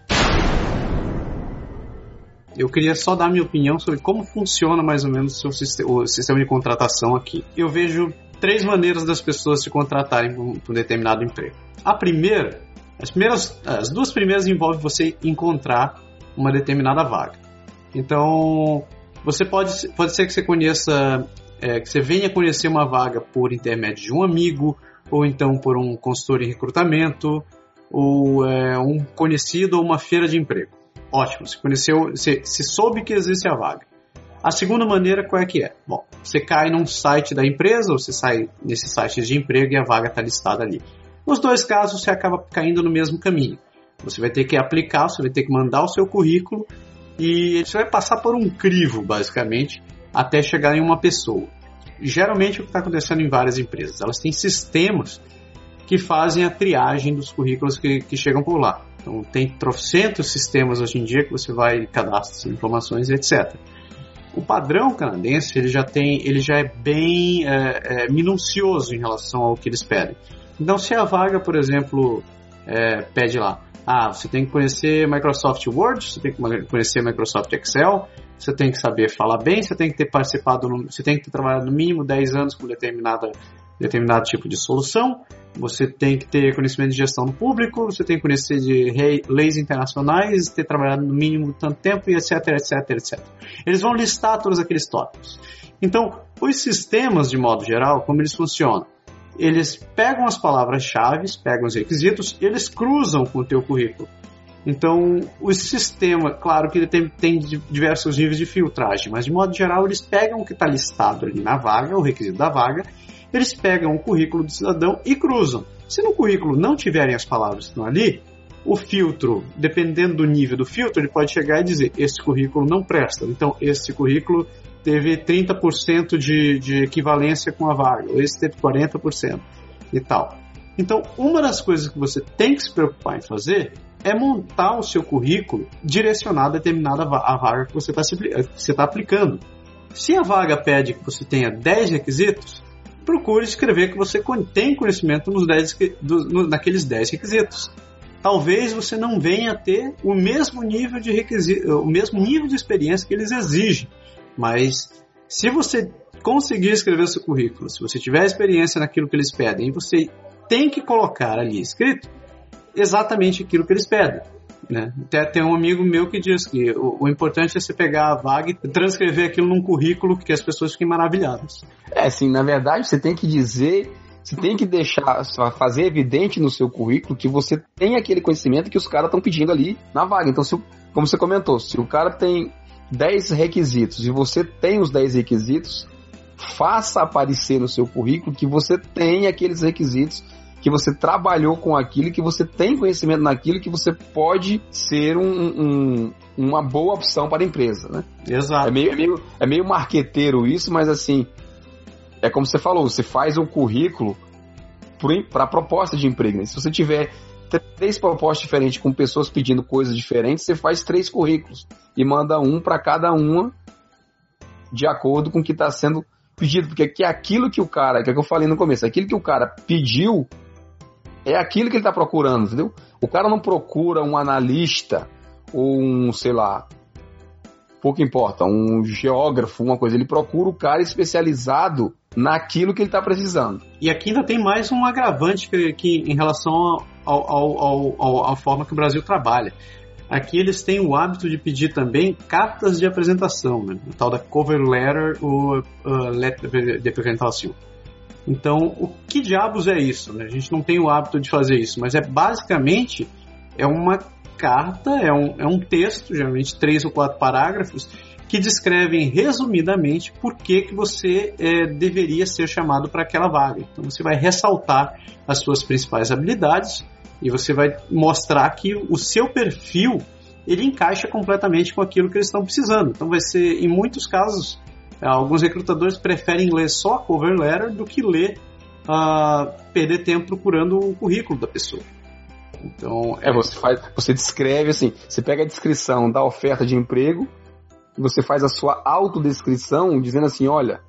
Speaker 1: Eu queria só dar minha opinião sobre como funciona mais ou menos o, o sistema de contratação aqui. Eu vejo três maneiras das pessoas se contratarem para um determinado emprego. A primeira, as, primeiras, as duas primeiras envolvem você encontrar uma determinada vaga. Então, você pode, pode ser que você conheça, é, que você venha conhecer uma vaga por intermédio de um amigo, ou então por um consultor em recrutamento, ou é, um conhecido ou uma feira de emprego. Ótimo, você conheceu, você soube que existe a vaga. A segunda maneira, qual é que é? Bom, você cai num site da empresa, ou você sai nesse site de emprego e a vaga está listada ali. Nos dois casos, você acaba caindo no mesmo caminho. Você vai ter que aplicar, você vai ter que mandar o seu currículo e você vai passar por um crivo, basicamente, até chegar em uma pessoa. Geralmente, o que está acontecendo em várias empresas, elas têm sistemas que fazem a triagem dos currículos que, que chegam por lá. Então, tem trocentos sistemas hoje em dia que você vai cadastrar informações, etc. O padrão canadense ele já tem, ele já é bem é, é, minucioso em relação ao que eles pedem. Então, se a vaga, por exemplo, é, pede lá, ah, você tem que conhecer Microsoft Word, você tem que conhecer Microsoft Excel, você tem que saber falar bem, você tem que ter participado, no, você tem que ter trabalhado no mínimo 10 anos com determinada, determinado tipo de solução, você tem que ter conhecimento de gestão no público, você tem que conhecer de leis internacionais, ter trabalhado no mínimo tanto tempo e etc, etc, etc. Eles vão listar todos aqueles tópicos. Então, os sistemas, de modo geral, como eles funcionam? Eles pegam as palavras-chave, pegam os requisitos, eles cruzam com o teu currículo. Então, o sistema, claro que ele tem, tem diversos níveis de filtragem, mas de modo geral eles pegam o que está listado ali na vaga, o requisito da vaga, eles pegam o currículo do cidadão e cruzam. Se no currículo não tiverem as palavras que estão ali, o filtro, dependendo do nível do filtro, ele pode chegar e dizer: esse currículo não presta. Então, esse currículo teve 30% de, de equivalência com a vaga, esse teve 40% e tal. Então, uma das coisas que você tem que se preocupar em fazer é montar o seu currículo direcionado a determinada a vaga que você está tá aplicando. Se a vaga pede que você tenha 10 requisitos, procure escrever que você tem conhecimento nos 10, do, naqueles 10 requisitos. Talvez você não venha a ter o mesmo nível de requisito, o mesmo nível de experiência que eles exigem, mas se você conseguir escrever seu currículo, se você tiver experiência naquilo que eles pedem, você tem que colocar ali escrito exatamente aquilo que eles pedem. Né? Tem, tem um amigo meu que diz que o, o, importante é você pegar a vaga e transcrever aquilo num currículo que as pessoas fiquem maravilhadas.
Speaker 2: É, sim, na verdade você tem que dizer, você tem que deixar, fazer evidente no seu currículo que você tem aquele conhecimento que os caras estão pedindo ali na vaga. Então, se, como você comentou, se o cara tem 10 requisitos e você tem os 10 requisitos, faça aparecer no seu currículo que você tem aqueles requisitos, que você trabalhou com aquilo, que você tem conhecimento naquilo, que você pode ser um, um, uma boa opção para a empresa, né?
Speaker 1: Exato.
Speaker 2: É meio, é meio, é meio marqueteiro isso, mas assim, é como você falou, você faz um currículo para a proposta de emprego. Né? Se você tiver três propostas diferentes com pessoas pedindo coisas diferentes, você faz três currículos e manda um para cada uma de acordo com o que está sendo pedido, porque é aquilo que o cara, que é que eu falei no começo, aquilo que o cara pediu é aquilo que ele está procurando, entendeu? O cara não procura um analista ou um, sei lá, pouco importa, um geógrafo, uma coisa, ele procura o cara especializado naquilo que ele está precisando.
Speaker 1: E aqui ainda tem mais um agravante que, que em relação à forma que o Brasil trabalha. Aqui eles têm o hábito de pedir também cartas de apresentação, né? o tal da cover letter ou uh, letter de apresentação. Então, o que diabos é isso? Né? A gente não tem o hábito de fazer isso, mas é basicamente é uma carta, é um, é um texto, geralmente três ou quatro parágrafos, que descrevem resumidamente por que, que você é, deveria ser chamado para aquela vaga. Então você vai ressaltar as suas principais habilidades e você vai mostrar que o seu perfil ele encaixa completamente com aquilo que eles estão precisando. Então vai ser, em muitos casos, alguns recrutadores preferem ler só a cover letter do que ler, uh, perder tempo procurando o currículo da pessoa.
Speaker 2: Então, é, você faz, você descreve assim, você pega a descrição da oferta de emprego, você faz a sua autodescrição dizendo assim, olha,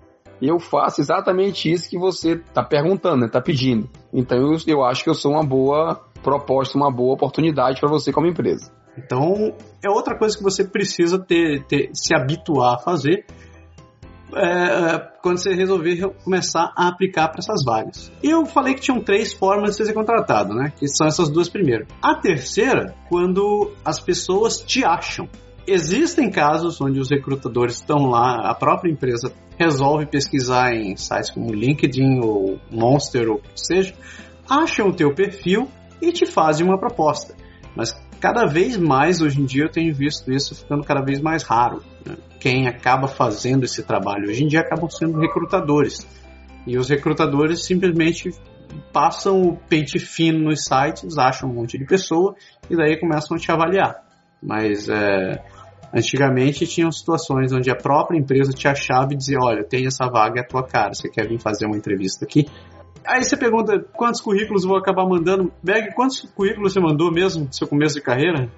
Speaker 2: eu faço exatamente isso que você está perguntando, está né, pedindo. Então eu, eu acho que eu sou uma boa proposta, uma boa oportunidade para você como empresa.
Speaker 1: Então é outra coisa que você precisa ter, ter se habituar a fazer é, quando você resolver começar a aplicar para essas vagas. Eu falei que tinham três formas de ser contratado, né? Que são essas duas primeiras. A terceira, quando as pessoas te acham. Existem casos onde os recrutadores estão lá, a própria empresa resolve pesquisar em sites como LinkedIn ou Monster ou o que seja, acham o teu perfil e te fazem uma proposta. Mas cada vez mais hoje em dia eu tenho visto isso ficando cada vez mais raro. Né? Quem acaba fazendo esse trabalho hoje em dia acabam sendo recrutadores. E os recrutadores simplesmente passam o pente fino nos sites, acham um monte de pessoa e daí começam a te avaliar. Mas é, Antigamente tinham situações onde a própria empresa te achava e dizia: Olha, tem essa vaga, é a tua cara, você quer vir fazer uma entrevista aqui? Aí você pergunta quantos currículos vou acabar mandando. Beg, quantos currículos você mandou mesmo no seu começo de carreira?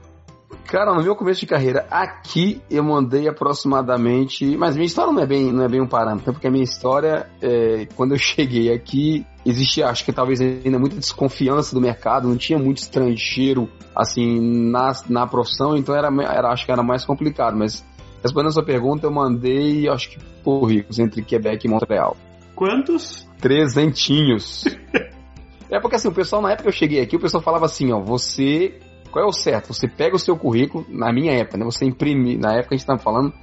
Speaker 2: Cara, no meu começo de carreira, aqui eu mandei aproximadamente. Mas minha história não é bem, não é bem um parâmetro, porque a minha história, é, quando eu cheguei aqui, existia, acho que talvez ainda muita desconfiança do mercado, não tinha muito estrangeiro, assim, na, na profissão, então era, era, acho que era mais complicado. Mas respondendo a sua pergunta, eu mandei, acho que currículos entre Quebec e Montreal.
Speaker 1: Quantos?
Speaker 2: Trezentinhos. é porque assim, o pessoal, na época que eu cheguei aqui, o pessoal falava assim, ó, você qual é o certo? Você pega o seu currículo, na minha época, né? Você imprime, na época a gente estava falando,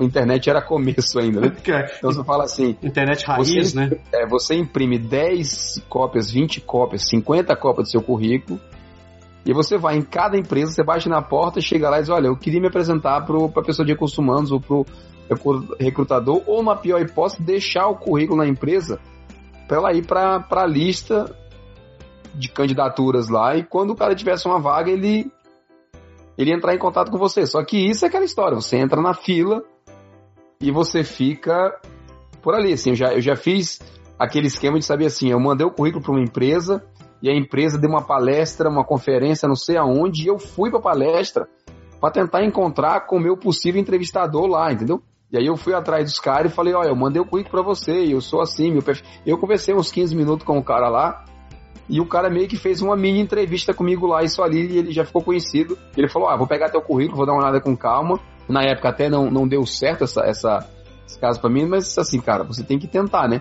Speaker 2: a internet era começo ainda, né? Então você fala assim.
Speaker 1: Internet raiz,
Speaker 2: você,
Speaker 1: né?
Speaker 2: É, você imprime 10 cópias, 20 cópias, 50 cópias do seu currículo. E você vai em cada empresa, você bate na porta, chega lá e diz: Olha, eu queria me apresentar para a pessoa de recursos humanos ou para o recrutador, ou na pior hipótese, deixar o currículo na empresa para ela ir para a lista de candidaturas lá e quando o cara tivesse uma vaga, ele ele entrar em contato com você. Só que isso é aquela história, você entra na fila, e você fica por ali, assim, eu já, eu já fiz aquele esquema de saber assim, eu mandei o currículo para uma empresa e a empresa deu uma palestra, uma conferência, não sei aonde, e eu fui para a palestra para tentar encontrar com o meu possível entrevistador lá, entendeu? E aí eu fui atrás dos caras e falei, olha, eu mandei o currículo para você, eu sou assim, meu perfil. Eu conversei uns 15 minutos com o cara lá, e o cara meio que fez uma mini entrevista comigo lá, isso ali, e ele já ficou conhecido. Ele falou, ah, vou pegar teu currículo, vou dar uma olhada com calma. Na época até não, não deu certo essa, essa, esse caso para mim, mas assim, cara, você tem que tentar, né?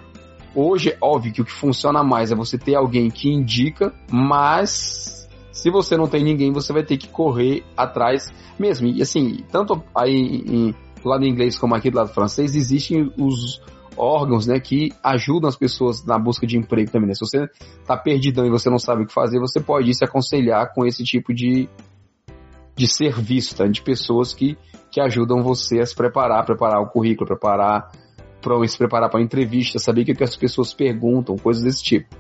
Speaker 2: Hoje, é óbvio que o que funciona mais é você ter alguém que indica, mas se você não tem ninguém, você vai ter que correr atrás mesmo. E assim, tanto aí em, do lado inglês como aqui do lado francês, existem os órgãos, né, que ajudam as pessoas na busca de emprego também, né? Se você tá perdidão e você não sabe o que fazer, você pode se aconselhar com esse tipo de, de serviço, tá? De pessoas que, que ajudam você a se preparar, preparar o currículo, preparar para se preparar para entrevista, saber o que, que as pessoas perguntam, coisas desse tipo.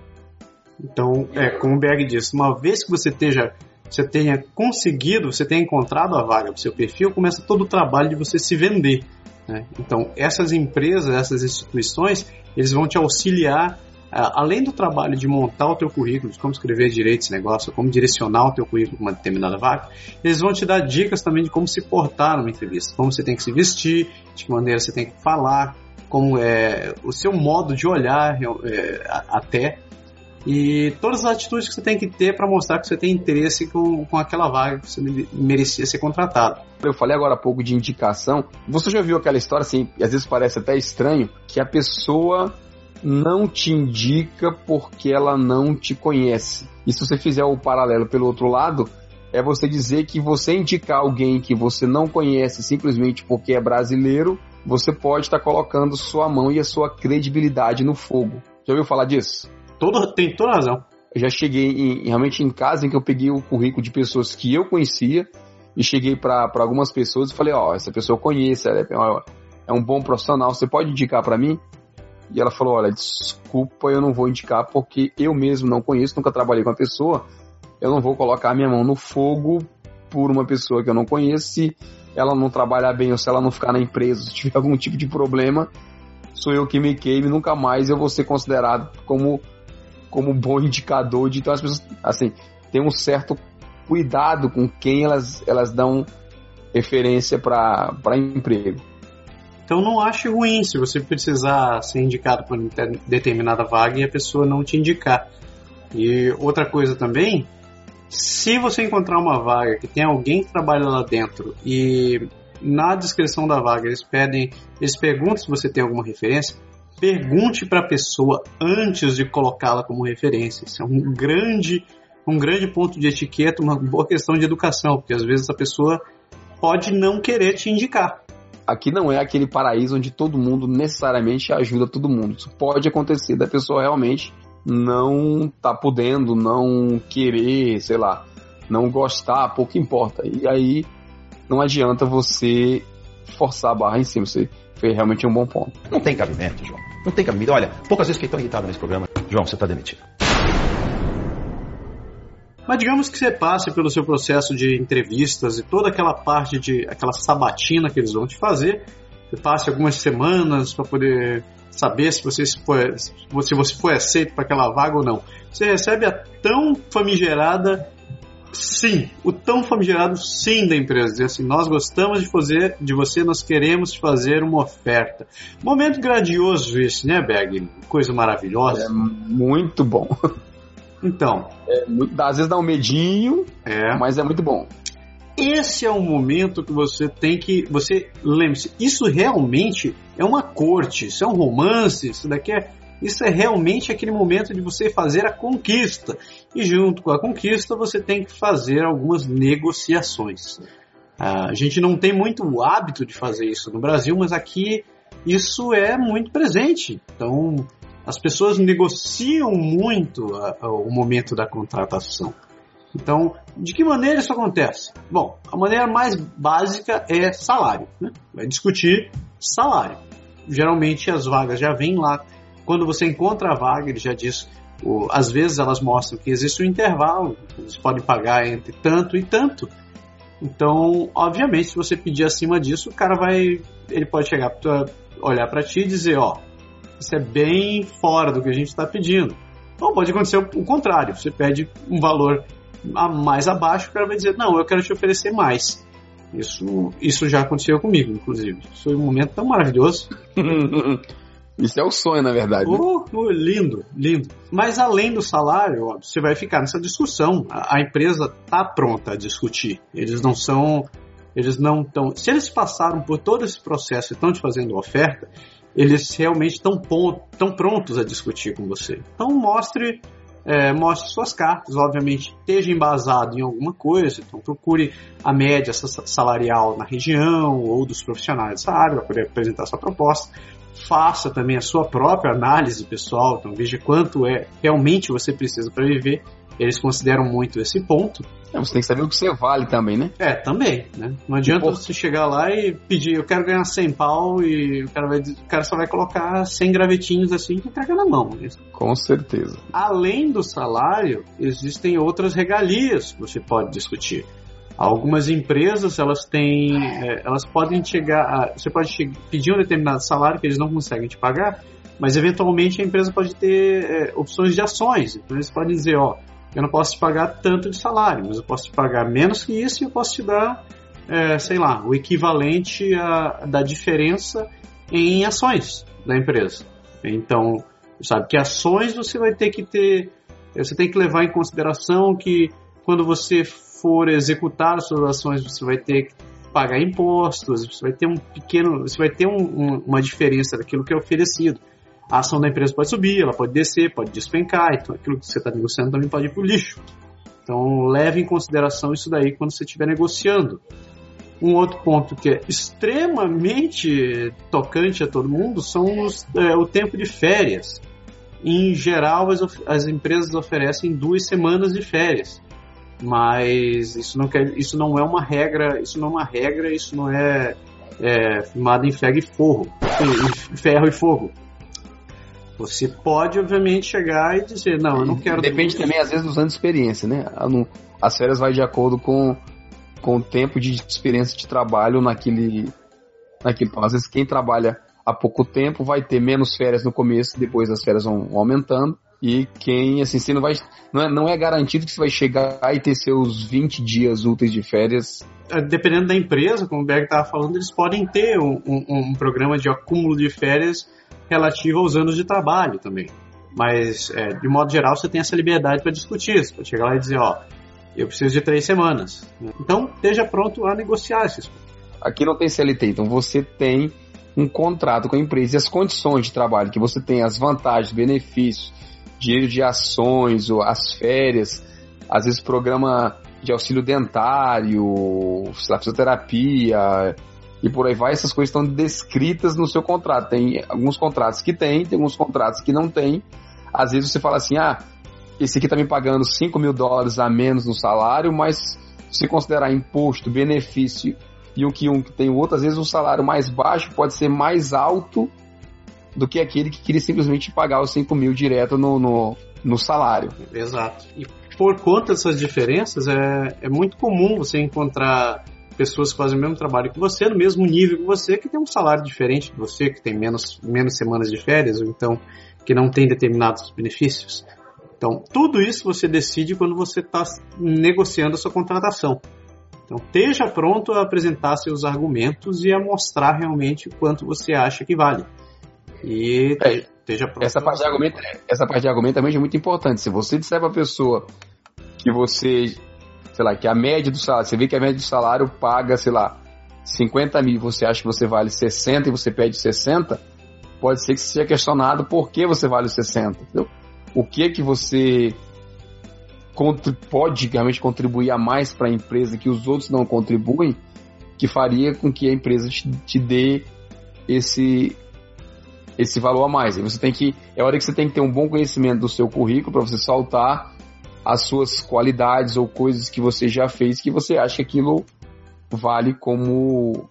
Speaker 1: Então, é, como o Berg disse, uma vez que você esteja você tenha conseguido, você tenha encontrado a vaga para o seu perfil, começa todo o trabalho de você se vender. Né? Então, essas empresas, essas instituições, eles vão te auxiliar, além do trabalho de montar o teu currículo, de como escrever direito esse negócio, como direcionar o teu currículo para uma determinada vaga, eles vão te dar dicas também de como se portar numa entrevista, como você tem que se vestir, de que maneira você tem que falar, como é o seu modo de olhar é, até e todas as atitudes que você tem que ter para mostrar que você tem interesse com, com aquela vaga que você merecia ser contratado.
Speaker 2: Eu falei agora há pouco de indicação. Você já viu aquela história assim, às vezes parece até estranho, que a pessoa não te indica porque ela não te conhece. E se você fizer o paralelo pelo outro lado, é você dizer que você indicar alguém que você não conhece simplesmente porque é brasileiro, você pode estar colocando sua mão e a sua credibilidade no fogo. Já ouviu falar disso?
Speaker 1: Todo, tem toda razão.
Speaker 2: Eu já cheguei em, realmente em casa em que eu peguei o currículo de pessoas que eu conhecia e cheguei para algumas pessoas e falei, ó, oh, essa pessoa eu conheço, ela é, é um bom profissional, você pode indicar para mim? E ela falou, olha, desculpa, eu não vou indicar porque eu mesmo não conheço, nunca trabalhei com a pessoa, eu não vou colocar minha mão no fogo por uma pessoa que eu não conheço, se ela não trabalhar bem ou se ela não ficar na empresa, se tiver algum tipo de problema, sou eu que me queime, nunca mais eu vou ser considerado como como bom indicador de então as pessoas assim tem um certo cuidado com quem elas elas dão referência para emprego.
Speaker 1: Então não ache ruim se você precisar ser indicado por determinada vaga e a pessoa não te indicar. E outra coisa também, se você encontrar uma vaga que tem alguém que trabalha lá dentro e na descrição da vaga eles pedem, eles perguntam se você tem alguma referência, pergunte para a pessoa antes de colocá-la como referência. Isso é um grande, um grande ponto de etiqueta, uma boa questão de educação, porque às vezes a pessoa pode não querer te indicar.
Speaker 2: Aqui não é aquele paraíso onde todo mundo necessariamente ajuda todo mundo. Isso pode acontecer da pessoa realmente não tá podendo, não querer, sei lá, não gostar, pouco importa. E aí não adianta você forçar a barra em cima. Você foi realmente um bom ponto.
Speaker 4: Não tem cabimento, João. Não tem cabimento. Olha, poucas vezes fiquei tão irritado nesse programa. João, você está demitido.
Speaker 1: Mas digamos que você passe pelo seu processo de entrevistas e toda aquela parte de aquela sabatina que eles vão te fazer. Você passe algumas semanas para poder saber se você foi, se você foi aceito para aquela vaga ou não. Você recebe a tão famigerada sim, o tão famigerado sim da empresa. Dizer assim, nós gostamos de fazer de você, nós queremos fazer uma oferta. Momento grandioso esse, né, Berg? Coisa maravilhosa.
Speaker 2: É muito bom.
Speaker 1: Então.
Speaker 2: É às vezes dá um medinho, é. mas é muito bom.
Speaker 1: Esse é o momento que você tem que. Você lembre-se, isso realmente é uma corte, isso é um romance, isso daqui é isso é realmente aquele momento de você fazer a conquista. E junto com a conquista, você tem que fazer algumas negociações. A gente não tem muito o hábito de fazer isso no Brasil, mas aqui isso é muito presente. Então, as pessoas negociam muito a, a, o momento da contratação. Então, de que maneira isso acontece? Bom, a maneira mais básica é salário. Né? Vai discutir salário. Geralmente as vagas já vêm lá quando você encontra a vaga, ele já diz, o, às vezes elas mostram que existe um intervalo, eles podem pagar entre tanto e tanto. Então, obviamente, se você pedir acima disso, o cara vai. Ele pode chegar pra, olhar para ti e dizer: Ó, isso é bem fora do que a gente está pedindo. Então, pode acontecer o contrário: você pede um valor mais abaixo, o cara vai dizer: Não, eu quero te oferecer mais. Isso, isso já aconteceu comigo, inclusive. Foi um momento tão maravilhoso.
Speaker 2: Isso é o sonho, na verdade. Né?
Speaker 1: Oh, oh, lindo, lindo. Mas além do salário, ó, você vai ficar nessa discussão. A, a empresa está pronta a discutir. Eles não são. Eles não estão. Se eles passaram por todo esse processo e estão te fazendo oferta, eles realmente estão prontos a discutir com você. Então mostre é, mostre suas cartas, obviamente esteja embasado em alguma coisa, então procure a média salarial na região ou dos profissionais dessa área para poder apresentar sua proposta. Faça também a sua própria análise pessoal, então veja quanto é realmente você precisa para viver eles consideram muito esse ponto.
Speaker 2: É, você tem que saber o que você vale também, né?
Speaker 1: É, também, né? Não adianta você chegar lá e pedir, eu quero ganhar 100 pau e o cara, vai, o cara só vai colocar 100 gravetinhos assim e entrega na mão. Né?
Speaker 2: Com certeza.
Speaker 1: Além do salário, existem outras regalias que você pode discutir. Algumas empresas, elas têm, é, elas podem chegar, a, você pode pedir um determinado salário que eles não conseguem te pagar, mas eventualmente a empresa pode ter é, opções de ações. Então eles podem dizer, ó, eu não posso te pagar tanto de salário, mas eu posso te pagar menos que isso e eu posso te dar, é, sei lá, o equivalente a, da diferença em ações da empresa. Então, sabe que ações você vai ter que ter, você tem que levar em consideração que quando você for executar as suas ações, você vai ter que pagar impostos, você vai ter um pequeno, você vai ter um, um, uma diferença daquilo que é oferecido a ação da empresa pode subir, ela pode descer, pode despencar, então aquilo que você está negociando também pode ir para o lixo. Então leve em consideração isso daí quando você estiver negociando. Um outro ponto que é extremamente tocante a todo mundo são os, é, o tempo de férias. Em geral, as, as empresas oferecem duas semanas de férias, mas isso não, quer, isso não é uma regra, isso não é uma regra, isso não é, é firmado em ferro e fogo, ferro e fogo. Você pode, obviamente, chegar e dizer, não, eu não quero.
Speaker 2: Depende também, às vezes, dos anos de experiência, né? As férias vai de acordo com, com o tempo de experiência de trabalho naquele, naquele. Às vezes, quem trabalha há pouco tempo vai ter menos férias no começo, depois as férias vão aumentando. E quem, assim, você não vai. Não é, não é garantido que você vai chegar e ter seus 20 dias úteis de férias.
Speaker 1: É, dependendo da empresa, como o Berg estava falando, eles podem ter um, um, um programa de acúmulo de férias relativa aos anos de trabalho também. Mas, é, de modo geral, você tem essa liberdade para discutir. Você pode chegar lá e dizer, ó, eu preciso de três semanas. Então, esteja pronto a negociar esses
Speaker 2: Aqui não tem CLT, então você tem um contrato com a empresa e as condições de trabalho que você tem, as vantagens, benefícios, dinheiro de ações, as férias, às vezes programa de auxílio dentário, fisioterapia, e por aí vai, essas coisas estão descritas no seu contrato. Tem alguns contratos que tem, tem alguns contratos que não tem. Às vezes você fala assim, ah, esse aqui está me pagando 5 mil dólares a menos no salário, mas se considerar imposto, benefício e o que um tem o outro, às vezes o salário mais baixo pode ser mais alto do que aquele que queria simplesmente pagar os 5 mil direto no, no, no salário.
Speaker 1: Exato. E por conta dessas diferenças, é, é muito comum você encontrar pessoas que fazem o mesmo trabalho que você, no mesmo nível que você, que tem um salário diferente de você, que tem menos, menos semanas de férias, ou então que não tem determinados benefícios. Então, tudo isso você decide quando você está negociando a sua contratação. Então, esteja pronto a apresentar seus argumentos e a mostrar realmente quanto você acha que vale. E é, esteja pronto.
Speaker 2: Essa parte, de argumento, essa parte de argumento também é muito importante. Se você disser para a pessoa que você sei lá, que a média do salário, você vê que a média do salário paga, sei lá, 50 mil, você acha que você vale 60 e você pede 60, pode ser que você seja questionado por que você vale 60, entendeu? O que que você pode realmente contribuir a mais para a empresa que os outros não contribuem, que faria com que a empresa te, te dê esse esse valor a mais. E você tem que é hora que você tem que ter um bom conhecimento do seu currículo para você saltar as suas qualidades ou coisas que você já fez que você acha que aquilo vale como,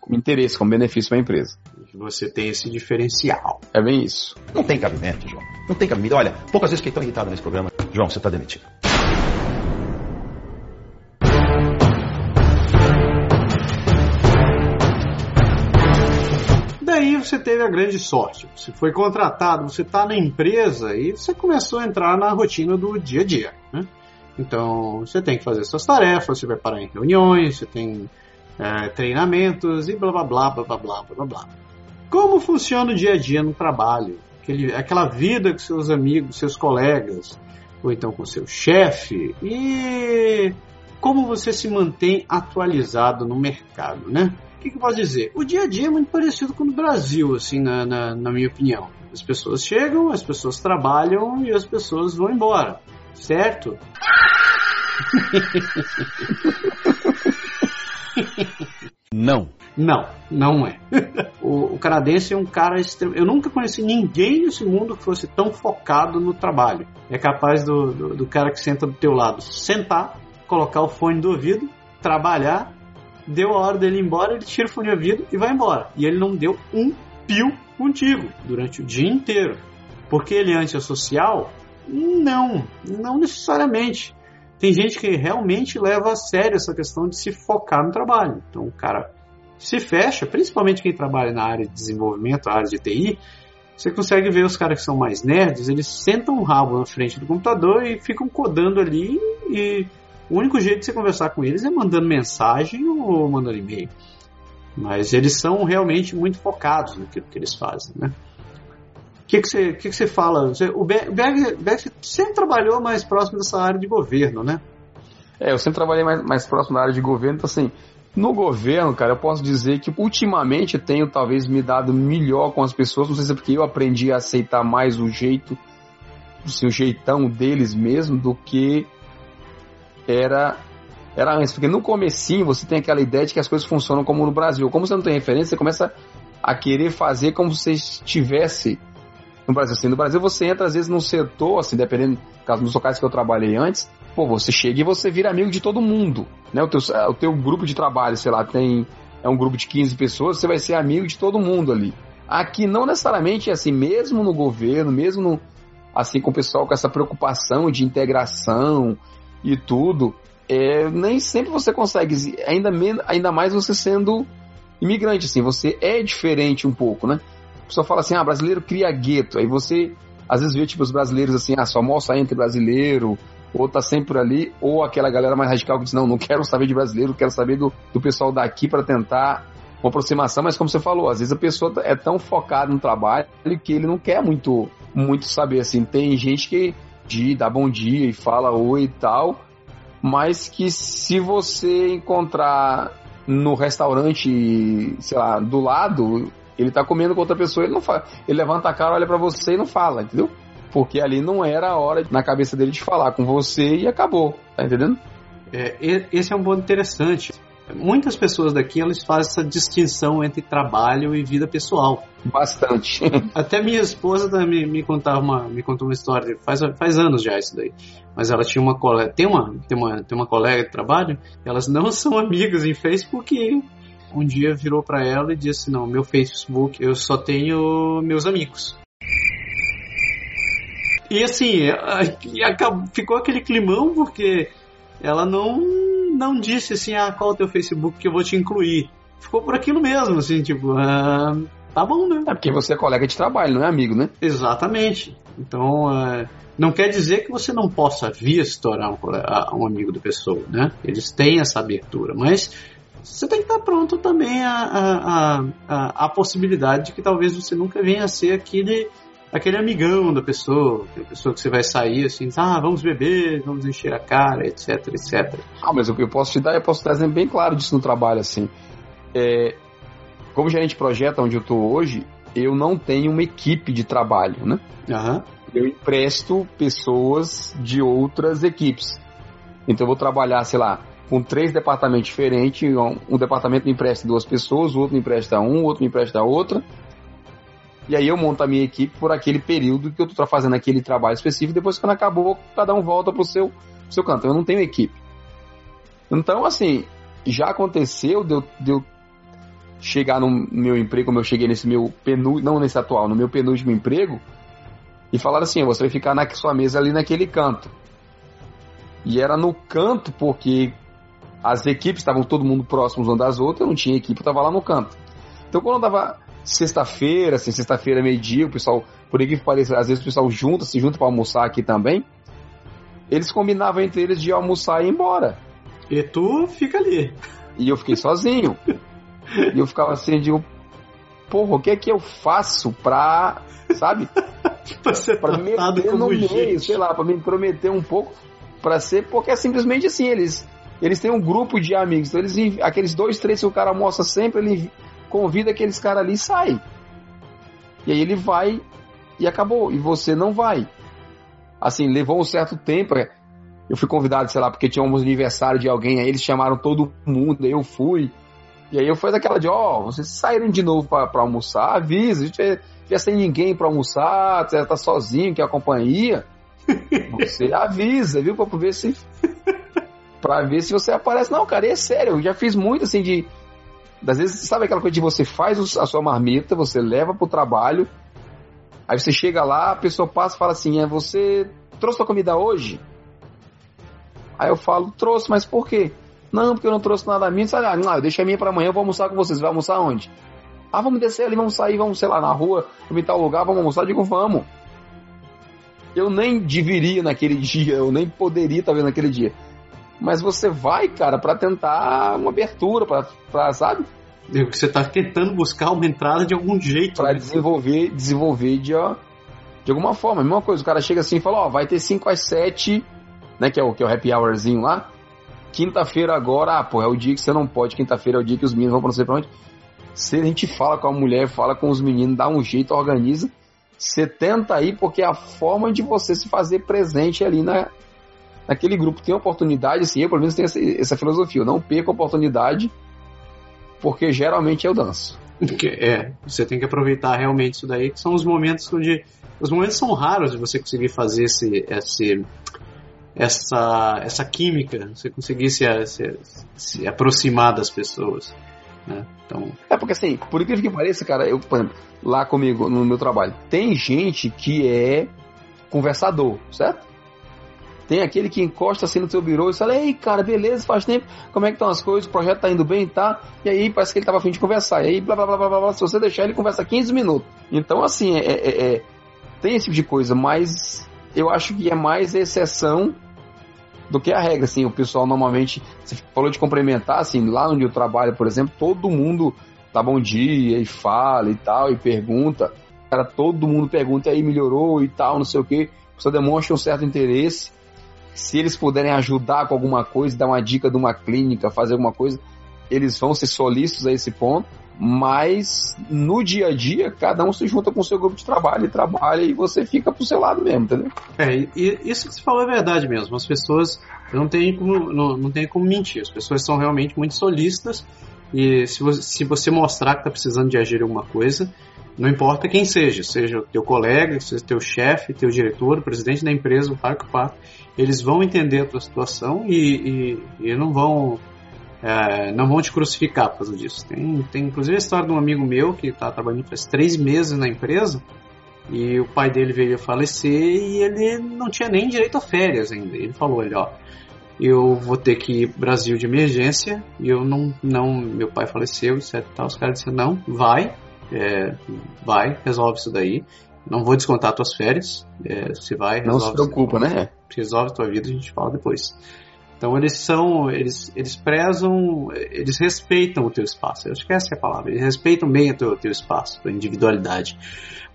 Speaker 2: como interesse, como benefício para a empresa.
Speaker 1: Você tem esse diferencial.
Speaker 2: É bem isso.
Speaker 4: Não tem cabimento, João. Não tem cabimento. Olha, poucas vezes fiquei tão irritado nesse programa. João, você está demitido.
Speaker 1: você teve a grande sorte. Você foi contratado, você está na empresa e você começou a entrar na rotina do dia a dia. Né? Então, você tem que fazer suas tarefas, você vai parar em reuniões, você tem é, treinamentos e blá blá blá blá blá blá blá. Como funciona o dia a dia no trabalho? Aquele, aquela vida com seus amigos, seus colegas, ou então com seu chefe e como você se mantém atualizado no mercado, né? O que, que eu posso dizer? O dia a dia é muito parecido com o Brasil, assim, na, na, na minha opinião. As pessoas chegam, as pessoas trabalham e as pessoas vão embora, certo?
Speaker 4: Não.
Speaker 1: Não, não é. o, o, canadense é um cara extremo. Eu nunca conheci ninguém nesse mundo que fosse tão focado no trabalho. É capaz do, do, do cara que senta do teu lado sentar, colocar o fone do ouvido, trabalhar, deu a hora dele ir embora, ele tira o fone do ouvido e vai embora. E ele não deu um pio contigo durante o dia inteiro. Porque ele é antissocial? Não, não necessariamente. Tem gente que realmente leva a sério essa questão de se focar no trabalho. Então o cara se fecha, principalmente quem trabalha na área de desenvolvimento, na área de TI, você consegue ver os caras que são mais nerds, eles sentam o rabo na frente do computador e ficam codando ali e o único jeito de você conversar com eles é mandando mensagem ou mandando e-mail. Mas eles são realmente muito focados naquilo que eles fazem, né? O que, que, você, que, que você fala? O Berg, Berg sempre trabalhou mais próximo dessa área de governo, né?
Speaker 2: É, eu sempre trabalhei mais, mais próximo da área de governo, então assim, no governo, cara, eu posso dizer que ultimamente tenho talvez me dado melhor com as pessoas, não sei se é porque eu aprendi a aceitar mais o jeito, assim, o jeitão deles mesmo, do que era era antes, porque no comecinho você tem aquela ideia de que as coisas funcionam como no Brasil. Como você não tem referência, você começa a querer fazer como se estivesse no Brasil. Assim, no Brasil você entra às vezes num setor, assim, dependendo, caso dos locais que eu trabalhei antes, pô, você chega e você vira amigo de todo mundo, né? O teu, o teu grupo de trabalho, sei lá, tem é um grupo de 15 pessoas, você vai ser amigo de todo mundo ali. Aqui não necessariamente é assim, mesmo no governo, mesmo no, assim com o pessoal com essa preocupação de integração e tudo, é, nem sempre você consegue, ainda, ainda mais você sendo imigrante, assim, você é diferente um pouco, né? A pessoa fala assim, ah, brasileiro cria gueto. Aí você, às vezes, vê tipo os brasileiros assim, ah, só almoça entre brasileiro, ou tá sempre ali, ou aquela galera mais radical que diz, não, não quero saber de brasileiro, quero saber do, do pessoal daqui para tentar uma aproximação, mas como você falou, às vezes a pessoa é tão focada no trabalho que ele não quer muito, muito saber, assim, tem gente que dá bom dia e fala oi e tal, mas que se você encontrar no restaurante, sei lá, do lado, ele tá comendo com outra pessoa, ele não fala. Ele levanta a cara, olha para você e não fala, entendeu? Porque ali não era a hora na cabeça dele de falar com você e acabou, tá entendendo?
Speaker 1: É, esse é um ponto interessante. Muitas pessoas daqui elas fazem essa distinção entre trabalho e vida pessoal.
Speaker 2: Bastante.
Speaker 1: Até minha esposa me, me contava uma, me contou uma história faz, faz anos já isso daí. Mas ela tinha uma colega, tem uma, tem uma, tem uma colega de trabalho. Elas não são amigas em Facebook um dia virou para ela e disse: Não, meu Facebook eu só tenho meus amigos. E assim, ficou aquele climão porque ela não não disse assim: Ah, qual é o teu Facebook que eu vou te incluir. Ficou por aquilo mesmo, assim, tipo, ah, tá bom, né?
Speaker 2: É porque você é colega de trabalho, não é amigo, né?
Speaker 1: Exatamente. Então, uh, não quer dizer que você não possa vir a se tornar um, um amigo da pessoa, né? Eles têm essa abertura, mas você tem que estar pronto também a, a, a, a, possibilidade de que talvez você nunca venha a ser aquele, aquele amigão da pessoa, aquela pessoa que você vai sair assim, ah, vamos beber, vamos encher a cara, etc, etc.
Speaker 2: Ah, mas o que eu posso te dar, eu posso trazer bem claro disso no trabalho, assim. É, como gerente de projeto onde eu estou hoje, eu não tenho uma equipe de trabalho, né?
Speaker 1: Uhum.
Speaker 2: Eu empresto pessoas de outras equipes. Então eu vou trabalhar, sei lá, com três departamentos diferentes. Um, um departamento me empresta duas pessoas, o outro me empresta um, o outro me empresta outra. E aí eu monto a minha equipe por aquele período que eu estou fazendo aquele trabalho específico. Depois, quando acabou, cada um volta pro seu, pro seu canto. Eu não tenho equipe. Então, assim, já aconteceu de eu, de eu chegar no meu emprego, como eu cheguei nesse meu penúltimo, não nesse atual, no meu penúltimo emprego, e falar assim: você vai ficar na sua mesa ali naquele canto. E era no canto porque as equipes estavam todo mundo próximos uma das outras, eu não tinha equipe, eu estava lá no canto. Então quando eu tava sexta-feira, assim, sexta-feira, meio-dia, o pessoal, por que pareça, às vezes o pessoal junta, se junta para almoçar aqui também. Eles combinavam entre eles de almoçar e ir embora.
Speaker 1: E tu fica ali.
Speaker 2: E eu fiquei sozinho. e eu ficava assim, digo, porra, o que é que eu faço pra, sabe?
Speaker 1: pra ser
Speaker 2: pra me meter no
Speaker 1: gente.
Speaker 2: meio, sei lá, pra me prometer um pouco pra ser, porque é simplesmente assim, eles eles têm um grupo de amigos, então eles aqueles dois, três que o cara mostra sempre, ele convida aqueles caras ali e sai. E aí ele vai e acabou, e você não vai. Assim, levou um certo tempo, é, eu fui convidado, sei lá, porque tinha um aniversário de alguém, aí eles chamaram todo mundo, aí eu fui. E aí eu fui daquela de, ó, oh, vocês saíram de novo para almoçar, avisa, a gente já sem ninguém para almoçar, você tá sozinho, que é a companhia. Você avisa, viu, para ver se para ver se você aparece. Não, cara, é sério, eu já fiz muito assim de às vezes, sabe aquela coisa de você faz a sua marmita, você leva pro trabalho, aí você chega lá, a pessoa passa e fala assim: "É, você trouxe a comida hoje?" Aí eu falo: "Trouxe, mas por quê?" Não, porque eu não trouxe nada a mim. Sabe, ah, eu deixei a minha para amanhã, eu vou almoçar com vocês. Vai almoçar onde? Ah, vamos descer ali, vamos sair, vamos, sei lá, na rua, em tal lugar, vamos almoçar. Eu digo, vamos. Eu nem deveria naquele dia, eu nem poderia, talvez, naquele dia. Mas você vai, cara, para tentar uma abertura, pra sabe?
Speaker 1: Você tá tentando buscar uma entrada de algum jeito.
Speaker 2: Pra né? desenvolver, desenvolver de, de alguma forma. A mesma coisa, o cara chega assim e fala, ó, vai ter 5 às 7, né, que é o, que é o happy hourzinho lá. Quinta-feira agora, ah, pô, é o dia que você não pode, quinta-feira é o dia que os meninos vão pra não sei pra onde. Se a gente fala com a mulher, fala com os meninos, dá um jeito, organiza, você tenta aí, porque é a forma de você se fazer presente ali na, naquele grupo. Tem oportunidade, assim, eu pelo menos tenho essa, essa filosofia, eu não perco a oportunidade, porque geralmente eu danço.
Speaker 1: É, você tem que aproveitar realmente isso daí, que são os momentos onde. Os momentos são raros de você conseguir fazer esse, esse essa, essa química, você conseguir se, se, se aproximar das pessoas. Né? Então...
Speaker 2: É porque assim, por incrível que pareça, cara, eu, por exemplo, lá comigo, no meu trabalho, tem gente que é conversador, certo? Tem aquele que encosta assim no seu birô e fala, ei, cara, beleza, faz tempo, como é que estão as coisas, o projeto tá indo bem, tá? E aí parece que ele tava afim de conversar. E aí, blá, blá, blá, blá, blá, se você deixar, ele conversa 15 minutos. Então, assim, é, é, é, tem esse tipo de coisa, mas eu acho que é mais exceção do que a regra, assim, o pessoal normalmente, você falou de cumprimentar, assim, lá onde eu trabalho, por exemplo, todo mundo dá bom dia e fala e tal, e pergunta, cara, todo mundo pergunta aí, melhorou e tal, não sei o que, só demonstra um certo interesse, se eles puderem ajudar com alguma coisa, dar uma dica de uma clínica, fazer alguma coisa, eles vão ser solícitos a esse ponto, mas no dia a dia, cada um se junta com o seu grupo de trabalho e trabalha e você fica pro seu lado mesmo, entendeu?
Speaker 1: É, e isso que você falou é verdade mesmo. As pessoas não tem como, não, não como mentir. As pessoas são realmente muito solícitas e se você, se você mostrar que está precisando de agir alguma coisa, não importa quem seja, seja o teu colega, seja o teu chefe, teu diretor, o presidente da empresa, o pai, o eles vão entender a tua situação e, e, e não vão é, não vão te crucificar por causa disso. Tem, tem inclusive a história de um amigo meu que está trabalhando faz três meses na empresa e o pai dele veio a falecer e ele não tinha nem direito a férias ainda. Ele falou, ele, ó, eu vou ter que ir Brasil de emergência e eu não, não, meu pai faleceu, etc. Tal. Os caras disseram, não, vai, é, vai, resolve isso daí. Não vou descontar tuas férias. É, se vai.
Speaker 2: Não se preocupa, né?
Speaker 1: Resolve tua vida, a gente fala depois. Então eles são, eles, eles prezam, eles respeitam o teu espaço. Eu acho que essa é a palavra. Eles respeitam bem o teu, teu espaço, a tua individualidade.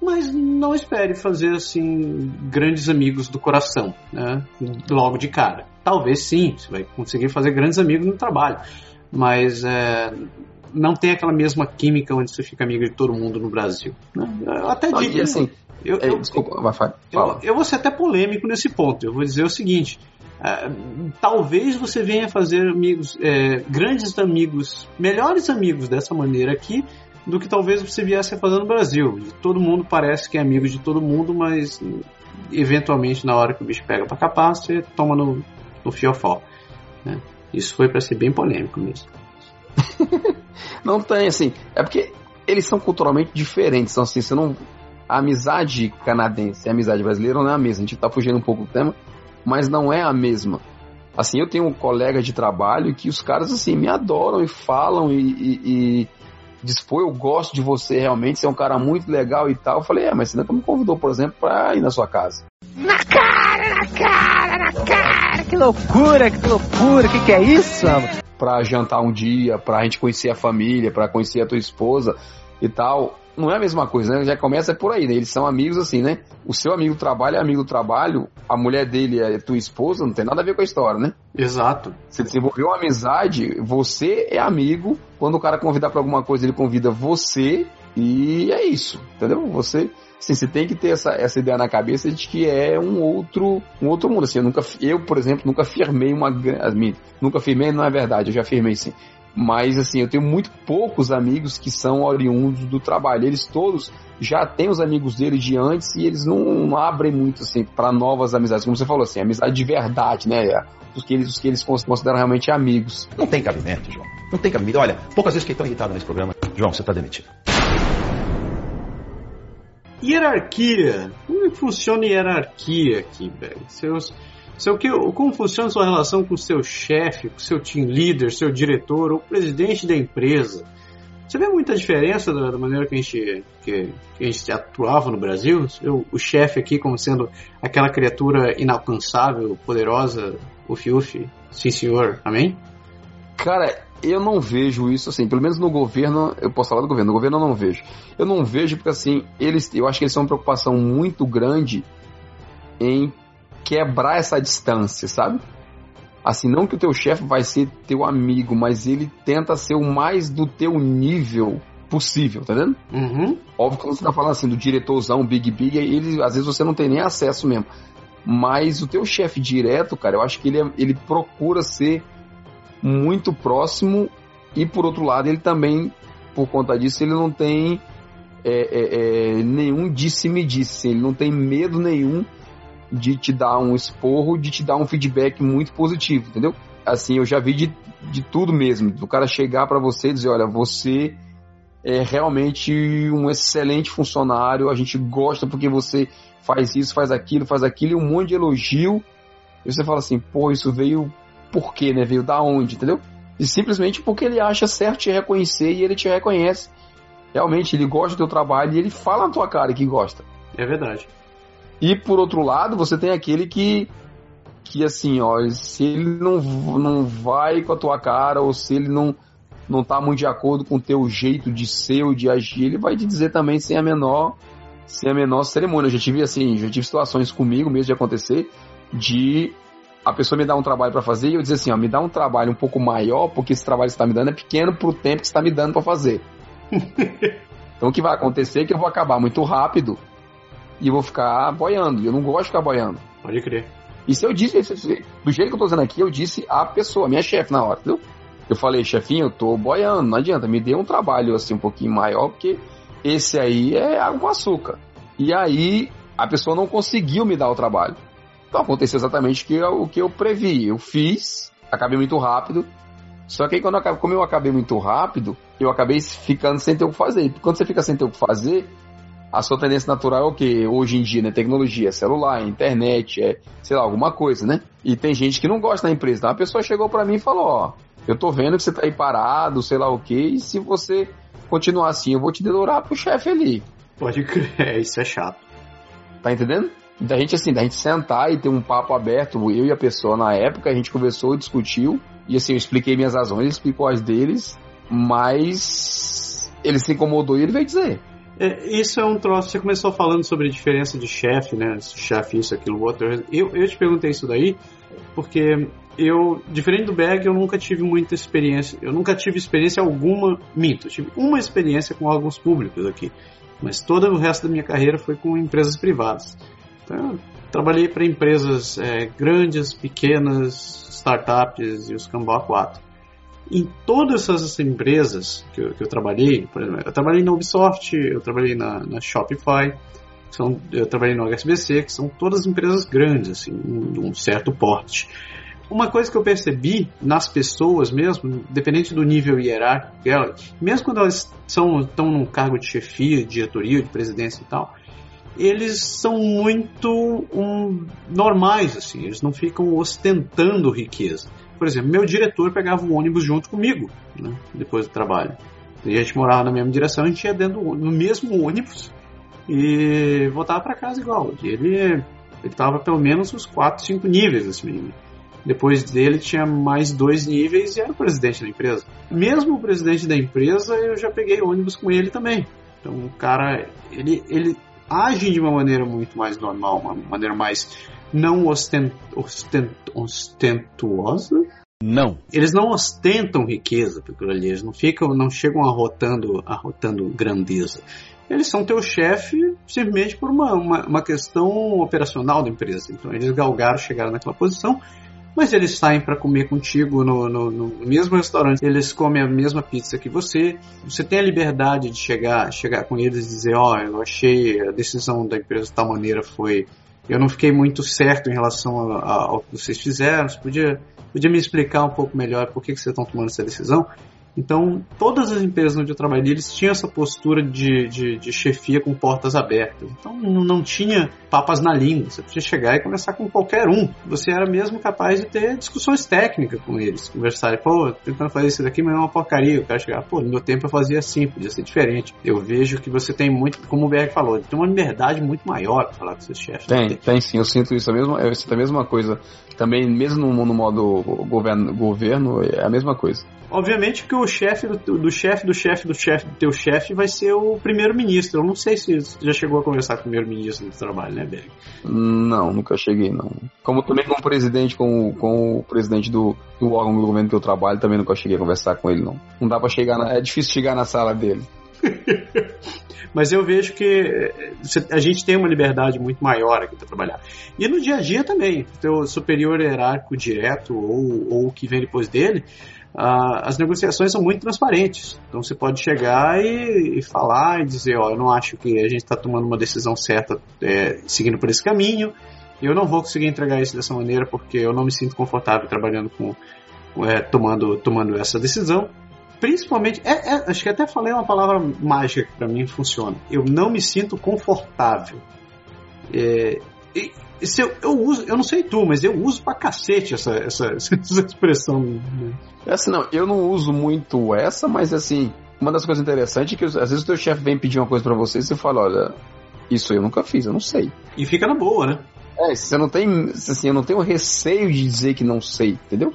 Speaker 1: Mas não espere fazer assim grandes amigos do coração, né? Logo de cara. Talvez sim, você vai conseguir fazer grandes amigos no trabalho, mas é, não tem aquela mesma química onde você fica amigo de todo mundo no Brasil. Né? Eu até digo
Speaker 2: assim. Eu, eu, desculpa, vai, fala.
Speaker 1: Eu, eu vou ser até polêmico nesse ponto. Eu vou dizer o seguinte: Uh, talvez você venha fazer amigos, é, grandes amigos, melhores amigos dessa maneira aqui do que talvez você viesse a fazer no Brasil. Todo mundo parece que é amigo de todo mundo, mas eventualmente na hora que o bicho pega para capar, você toma no, no fiofó. Né? Isso foi para ser bem polêmico mesmo.
Speaker 2: não tem, assim, é porque eles são culturalmente diferentes, então assim, você não... A amizade canadense e a amizade brasileira não é a mesma, a gente tá fugindo um pouco do tema, mas não é a mesma. Assim, eu tenho um colega de trabalho que os caras, assim, me adoram e falam e, e, e pô, eu gosto de você realmente, você é um cara muito legal e tal. Eu falei, é, mas você nunca me convidou, por exemplo, pra ir na sua casa.
Speaker 5: Na cara, na cara, na cara! Que loucura, que loucura, que que é isso, mano?
Speaker 2: Pra jantar um dia, pra gente conhecer a família, pra conhecer a tua esposa e tal não é a mesma coisa, né? Já começa por aí, né? Eles são amigos assim, né? O seu amigo do trabalho é amigo do trabalho, a mulher dele é tua esposa, não tem nada a ver com a história, né?
Speaker 1: Exato.
Speaker 2: Você desenvolveu uma amizade, você é amigo, quando o cara convidar para alguma coisa, ele convida você e é isso, entendeu? Você Assim, você tem que ter essa, essa ideia na cabeça de que é um outro, um outro mundo. Assim, eu nunca, eu, por exemplo, nunca firmei uma, nunca firmei, não é verdade, eu já firmei sim. Mas assim, eu tenho muito poucos amigos que são oriundos do trabalho. Eles todos já têm os amigos dele de antes e eles não, não abrem muito assim para novas amizades, como você falou assim, amizade de verdade, né? Os que eles, os que eles consideram realmente amigos.
Speaker 4: Não tem cabimento, João. Não tem cabimento. Olha, poucas vezes fiquei tão irritado nesse programa. João, você está demitido.
Speaker 1: Hierarquia. Como é que funciona hierarquia aqui, velho? Seus seu que, como funciona a sua relação com o seu chefe, com o seu team leader, seu diretor ou presidente da empresa? Você vê muita diferença da, maneira que a, gente, que, que, a gente atuava no Brasil? Eu, o chefe aqui como sendo aquela criatura inalcançável, poderosa, ufi-ufi, sim senhor, amém?
Speaker 2: Cara, eu não vejo isso assim, pelo menos no governo, eu posso falar do governo, no governo eu não vejo. Eu não vejo porque assim, eles, eu acho que eles têm uma preocupação muito grande em quebrar essa distância, sabe? Assim, não que o teu chefe vai ser teu amigo, mas ele tenta ser o mais do teu nível possível, tá vendo?
Speaker 1: Uhum.
Speaker 2: Óbvio que você tá falando assim do diretorzão, Big Big, ele, às vezes você não tem nem acesso mesmo. Mas o teu chefe direto, cara, eu acho que ele, é, ele procura ser muito próximo e por outro lado ele também, por conta disso, ele não tem é, é, é, nenhum disse-me-disse, ele não tem medo nenhum de te dar um esporro, de te dar um feedback muito positivo, entendeu? Assim, eu já vi de, de tudo mesmo, do cara chegar para você e dizer, olha, você é realmente um excelente funcionário, a gente gosta porque você faz isso, faz aquilo, faz aquilo, e um monte de elogio, e você fala assim, pô, isso veio por quê, né? Veio da onde, entendeu? E simplesmente porque ele acha certo te reconhecer e ele te reconhece. Realmente, ele gosta do teu trabalho e ele fala na tua cara que gosta.
Speaker 1: É verdade.
Speaker 2: E por outro lado, você tem aquele que que assim, ó, se ele não, não vai com a tua cara ou se ele não não tá muito de acordo com o teu jeito de ser ou de agir, ele vai te dizer também sem a menor sem a menor cerimônia. Eu já tive assim, já tive situações comigo mesmo de acontecer de a pessoa me dar um trabalho para fazer e eu dizer assim, ó, me dá um trabalho um pouco maior, porque esse trabalho que você tá me dando é pequeno pro tempo que você tá me dando para fazer. então o que vai acontecer é que eu vou acabar muito rápido e eu vou ficar boiando. Eu não gosto de ficar boiando.
Speaker 1: Pode crer.
Speaker 2: E se eu disse, do jeito que eu tô dizendo aqui, eu disse a pessoa, minha chefe na hora, entendeu? Eu falei, chefinho, eu tô boiando, não adianta, me dê um trabalho assim um pouquinho maior, porque esse aí é água com açúcar. E aí a pessoa não conseguiu me dar o trabalho. Então aconteceu exatamente o que eu, o que eu previ. Eu fiz, acabei muito rápido. Só que aí quando eu, como eu acabei muito rápido, eu acabei ficando sem ter o que fazer. E quando você fica sem ter o que fazer, a sua tendência natural é o que hoje em dia, né? Tecnologia, celular, internet, é, sei lá, alguma coisa, né? E tem gente que não gosta da empresa. Então a pessoa chegou para mim e falou, ó, eu tô vendo que você tá aí parado, sei lá o que, e se você continuar assim, eu vou te dedurar pro chefe ali.
Speaker 1: Pode crer, isso é chato.
Speaker 2: Tá entendendo? Da gente assim, da gente sentar e ter um papo aberto, eu e a pessoa na época, a gente conversou, discutiu, e assim, eu expliquei minhas razões, ele explicou as deles, mas ele se incomodou e ele veio dizer,
Speaker 1: é, isso é um troço. Você começou falando sobre diferença de chefe, né? Chefe, isso, aquilo, outro. Eu, eu te perguntei isso daí porque eu, diferente do Berg, eu nunca tive muita experiência. Eu nunca tive experiência alguma, minto. Eu tive uma experiência com órgãos públicos aqui. Mas todo o resto da minha carreira foi com empresas privadas. Então, eu trabalhei para empresas é, grandes, pequenas, startups e os Cambó 4 em todas essas empresas que eu, que eu, trabalhei, por exemplo, eu trabalhei na Ubisoft, eu trabalhei na, na Shopify, são, eu trabalhei no HSBC, que são todas empresas grandes, assim, de um certo porte. Uma coisa que eu percebi nas pessoas mesmo, dependente do nível hierárquico dela, mesmo quando elas são, estão num cargo de chefia, de diretoria, de presidência e tal, eles são muito um, normais, assim, eles não ficam ostentando riqueza por exemplo, meu diretor pegava o ônibus junto comigo, né, depois do trabalho. A gente morava na mesma direção, a gente ia dentro do, no mesmo ônibus e voltava para casa igual. E ele ele tava pelo menos uns 4, 5 níveis assim. Depois dele tinha mais dois níveis e era o presidente da empresa. Mesmo o presidente da empresa, eu já peguei ônibus com ele também. Então o cara, ele, ele age de uma maneira muito mais normal, uma maneira mais não ostent, ostent, ostentuosa.
Speaker 4: Não.
Speaker 1: Eles não ostentam riqueza por ali, eles não ficam, não chegam arrotando, arrotando grandeza. Eles são teu chefe simplesmente por uma, uma, uma questão operacional da empresa. Então eles galgaram, chegaram naquela posição mas eles saem para comer contigo no, no, no, mesmo restaurante, eles comem a mesma pizza que você. Você tem a liberdade de chegar, chegar com eles e dizer: Ó, oh, eu achei a decisão da empresa de tal maneira foi. Eu não fiquei muito certo em relação ao que vocês fizeram. Você podia, podia me explicar um pouco melhor por que, que vocês estão tomando essa decisão? Então, todas as empresas onde eu trabalhei, eles tinham essa postura de, de, de chefia com portas abertas. Então, não, tinha papas na língua. Você podia chegar e conversar com qualquer um. Você era mesmo capaz de ter discussões técnicas com eles. Conversar, pô, tentando fazer isso daqui, mas é uma porcaria. O cara chegar, pô, no meu tempo eu fazia assim, podia ser diferente. Eu vejo que você tem muito, como o BR falou, tem uma liberdade muito maior para falar com seus chefes.
Speaker 2: Tem, tem sim. Eu sinto isso a mesma, sinto a mesma coisa. Também, mesmo no, no modo governo, governo, é a mesma coisa.
Speaker 1: Obviamente que o chefe do, do chefe do chefe do chefe do teu chefe vai ser o primeiro-ministro. Eu não sei se já chegou a conversar com o primeiro-ministro do trabalho, né, Berg?
Speaker 2: Não, nunca cheguei, não. Como também com o presidente, com, com o presidente do, do órgão do governo que eu trabalho, também nunca cheguei a conversar com ele, não. Não dá pra chegar na, É difícil chegar na sala dele.
Speaker 1: Mas eu vejo que eh, a gente tem uma liberdade muito maior aqui para trabalhar. E no dia a dia também, teu superior hierárquico direto ou, ou o que vem depois dele, ah, as negociações são muito transparentes. Então você pode chegar e, e falar e dizer, ó, eu não acho que a gente está tomando uma decisão certa é, seguindo por esse caminho. Eu não vou conseguir entregar isso dessa maneira porque eu não me sinto confortável trabalhando com, é, tomando, tomando essa decisão. Principalmente, é, é, acho que até falei uma palavra mágica que para mim funciona. Eu não me sinto confortável. É, e, eu, eu, uso, eu não sei tu, mas eu uso pra cacete essa, essa, essa expressão.
Speaker 2: Essa não, eu não uso muito essa, mas assim, uma das coisas interessantes é que às vezes o teu chefe vem pedir uma coisa para você e você fala, olha, isso eu nunca fiz, eu não sei.
Speaker 1: E fica na boa, né?
Speaker 2: É, você não tem, assim, eu não tenho receio de dizer que não sei, entendeu?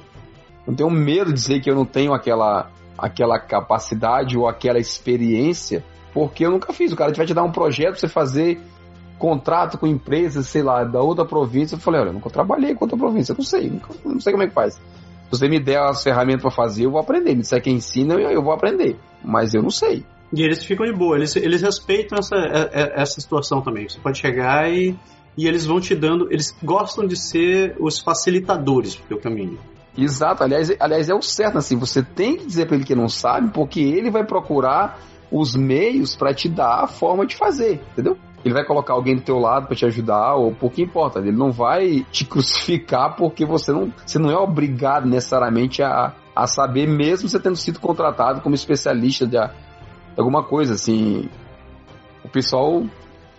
Speaker 2: Não tenho medo de dizer que eu não tenho aquela, aquela capacidade ou aquela experiência, porque eu nunca fiz. O cara vai te dar um projeto pra você fazer contrato com empresas, sei lá, da outra província. Eu falei, olha, eu nunca trabalhei com outra província, eu não sei, nunca, não sei como é que faz. Se você me der as ferramentas para fazer, eu vou aprender. Me disser quem ensina, eu, eu vou aprender. Mas eu não sei.
Speaker 1: E eles ficam de boa, eles, eles respeitam essa, é, é, essa situação também. Você pode chegar e, e eles vão te dando. Eles gostam de ser os facilitadores pro teu caminho.
Speaker 2: Exato, aliás, aliás, é o certo, assim, você tem que dizer para ele que não sabe, porque ele vai procurar os meios para te dar a forma de fazer, entendeu? Ele vai colocar alguém do teu lado para te ajudar, ou pouco importa. Ele não vai te crucificar porque você não, você não é obrigado necessariamente a, a saber, mesmo você tendo sido contratado como especialista de, de alguma coisa, assim. O pessoal,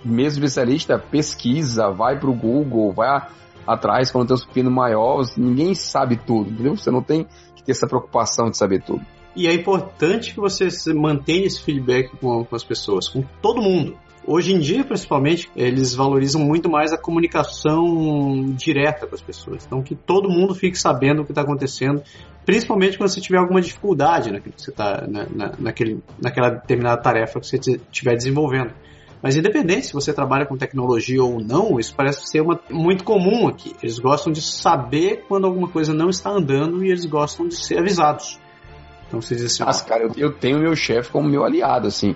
Speaker 2: mesmo especialista, pesquisa, vai pro Google, vai a, atrás quando tem um pepino maior, ninguém sabe tudo, entendeu? Você não tem que ter essa preocupação de saber tudo.
Speaker 1: E é importante que você mantenha esse feedback com, com as pessoas, com todo mundo. Hoje em dia, principalmente, eles valorizam muito mais a comunicação direta com as pessoas. Então, que todo mundo fique sabendo o que está acontecendo, principalmente quando você tiver alguma dificuldade naquilo que você está na, na, naquele, naquela determinada tarefa que você estiver desenvolvendo. Mas independente se você trabalha com tecnologia ou não, isso parece ser uma, muito comum aqui. Eles gostam de saber quando alguma coisa não está andando e eles gostam de ser avisados.
Speaker 2: Então você diz assim. Mas, cara, eu, eu tenho meu chefe como meu aliado, assim.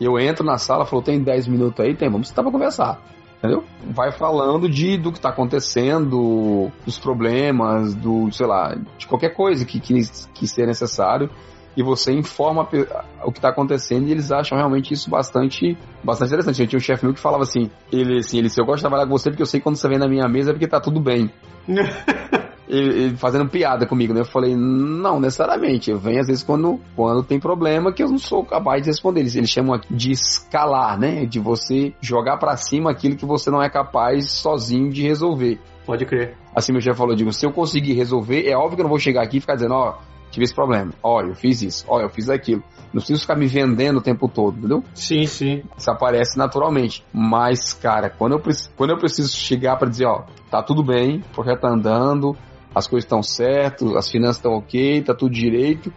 Speaker 2: Eu entro na sala, falou, tem 10 minutos aí? Tem, vamos sentar pra conversar. Entendeu? Vai falando de do que tá acontecendo, dos problemas, do, sei lá, de qualquer coisa que, que, que seja necessário. E você informa o que está acontecendo e eles acham realmente isso bastante, bastante interessante. Eu tinha um chefe meu que falava assim, ele assim, ele, eu gosto de trabalhar com você porque eu sei que quando você vem na minha mesa é porque tá tudo bem. ele, fazendo piada comigo, né? Eu falei, não necessariamente. Eu venho às vezes quando, quando tem problema que eu não sou capaz de responder. Eles, eles chamam de escalar, né? De você jogar para cima aquilo que você não é capaz sozinho de resolver.
Speaker 1: Pode crer.
Speaker 2: Assim meu chefe falou, digo, se eu conseguir resolver, é óbvio que eu não vou chegar aqui e ficar dizendo, ó, tive esse problema. Olha, eu fiz isso. Olha, eu fiz aquilo. Não preciso ficar me vendendo o tempo todo, entendeu?
Speaker 1: Sim, sim.
Speaker 2: Isso aparece naturalmente. Mas, cara, quando eu, quando eu preciso chegar para dizer, ó, tá tudo bem, o projeto tá andando, as coisas estão certas, as finanças estão ok, tá tudo direito,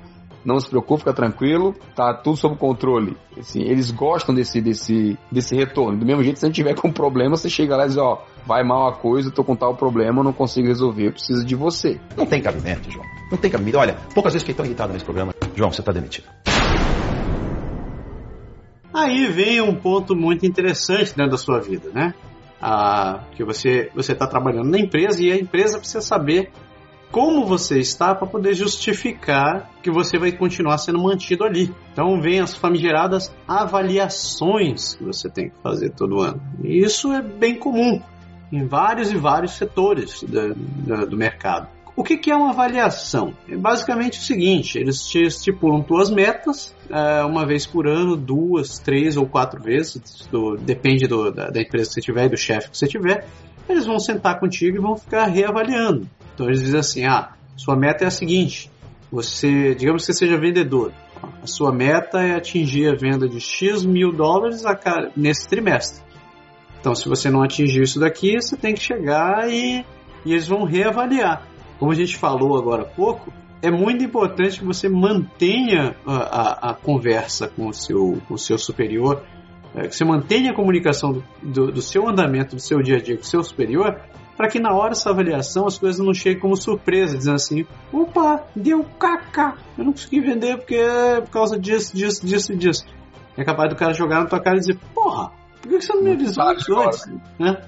Speaker 2: não se preocupe, fica tranquilo, tá tudo sob controle. Assim, eles gostam desse, desse, desse retorno. Do mesmo jeito, se a gente tiver com problema, você chega lá e diz, ó, vai mal a coisa, tô com tal problema, não consigo resolver, eu preciso de você.
Speaker 4: Não tem cabimento, João. Não tem cabimento. Olha, poucas vezes fiquei tão irritado nesse programa. João, você tá demitido.
Speaker 1: Aí vem um ponto muito interessante dentro da sua vida, né? Ah, que você você está trabalhando na empresa e a empresa precisa saber como você está para poder justificar que você vai continuar sendo mantido ali. Então vem as famigeradas avaliações que você tem que fazer todo ano. E isso é bem comum em vários e vários setores do, do, do mercado. O que, que, é uma avaliação? É basicamente o seguinte: eles te estipulam tuas metas é, uma vez por ano, duas, três ou quatro vezes, do, depende do, da, da, empresa que você tiver e do chefe que você tiver. Eles vão sentar contigo e vão ficar reavaliando. Então eles dizem assim: ah, sua meta é a seguinte, você, digamos que você seja vendedor, a sua meta é atingir a venda de X mil dólares a, nesse trimestre. Então, se você não atingir isso daqui, você tem que chegar e, e eles vão reavaliar. Como a gente falou agora há pouco, é muito importante que você mantenha a, a, a conversa com o seu, com o seu superior, é, que você mantenha a comunicação do, do, do, seu andamento, do seu dia a dia com o seu superior, para que na hora dessa avaliação as coisas não cheguem como surpresa, dizendo assim: opa, deu caca, eu não consegui vender porque é por causa disso, disso, disso e disso. É capaz do cara jogar na tua cara e dizer: porra, por que você não me avisou isso antes? Né?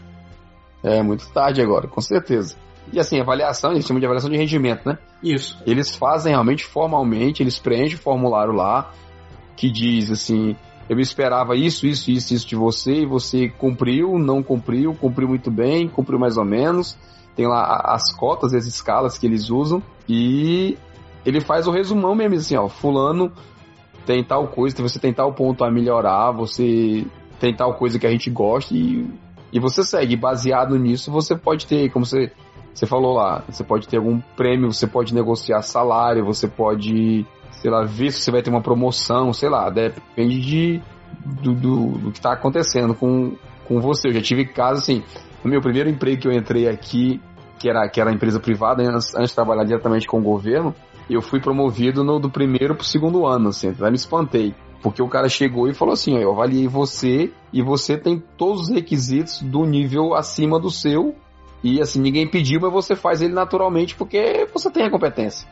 Speaker 2: É, muito tarde agora, com certeza. E assim, avaliação, eles chamam de avaliação de rendimento, né?
Speaker 1: Isso.
Speaker 2: Eles fazem realmente formalmente, eles preenchem o formulário lá que diz assim: eu esperava isso, isso, isso, isso de você, e você cumpriu, não cumpriu, cumpriu muito bem, cumpriu mais ou menos. Tem lá as cotas as escalas que eles usam. E ele faz o resumão mesmo, assim, ó, fulano tem tal coisa, você tem tal ponto a melhorar, você tem tal coisa que a gente gosta e, e você segue. Baseado nisso, você pode ter, como você, você falou lá, você pode ter algum prêmio, você pode negociar salário, você pode sei lá, ver se você vai ter uma promoção, sei lá, depende de, do, do, do que está acontecendo com, com você. Eu já tive casos assim, no meu primeiro emprego que eu entrei aqui, que era, que era empresa privada, antes, antes de trabalhar diretamente com o governo, eu fui promovido no, do primeiro pro segundo ano, assim, até me espantei. Porque o cara chegou e falou assim: eu avaliei você e você tem todos os requisitos do nível acima do seu. E assim, ninguém pediu, mas você faz ele naturalmente porque você tem a competência.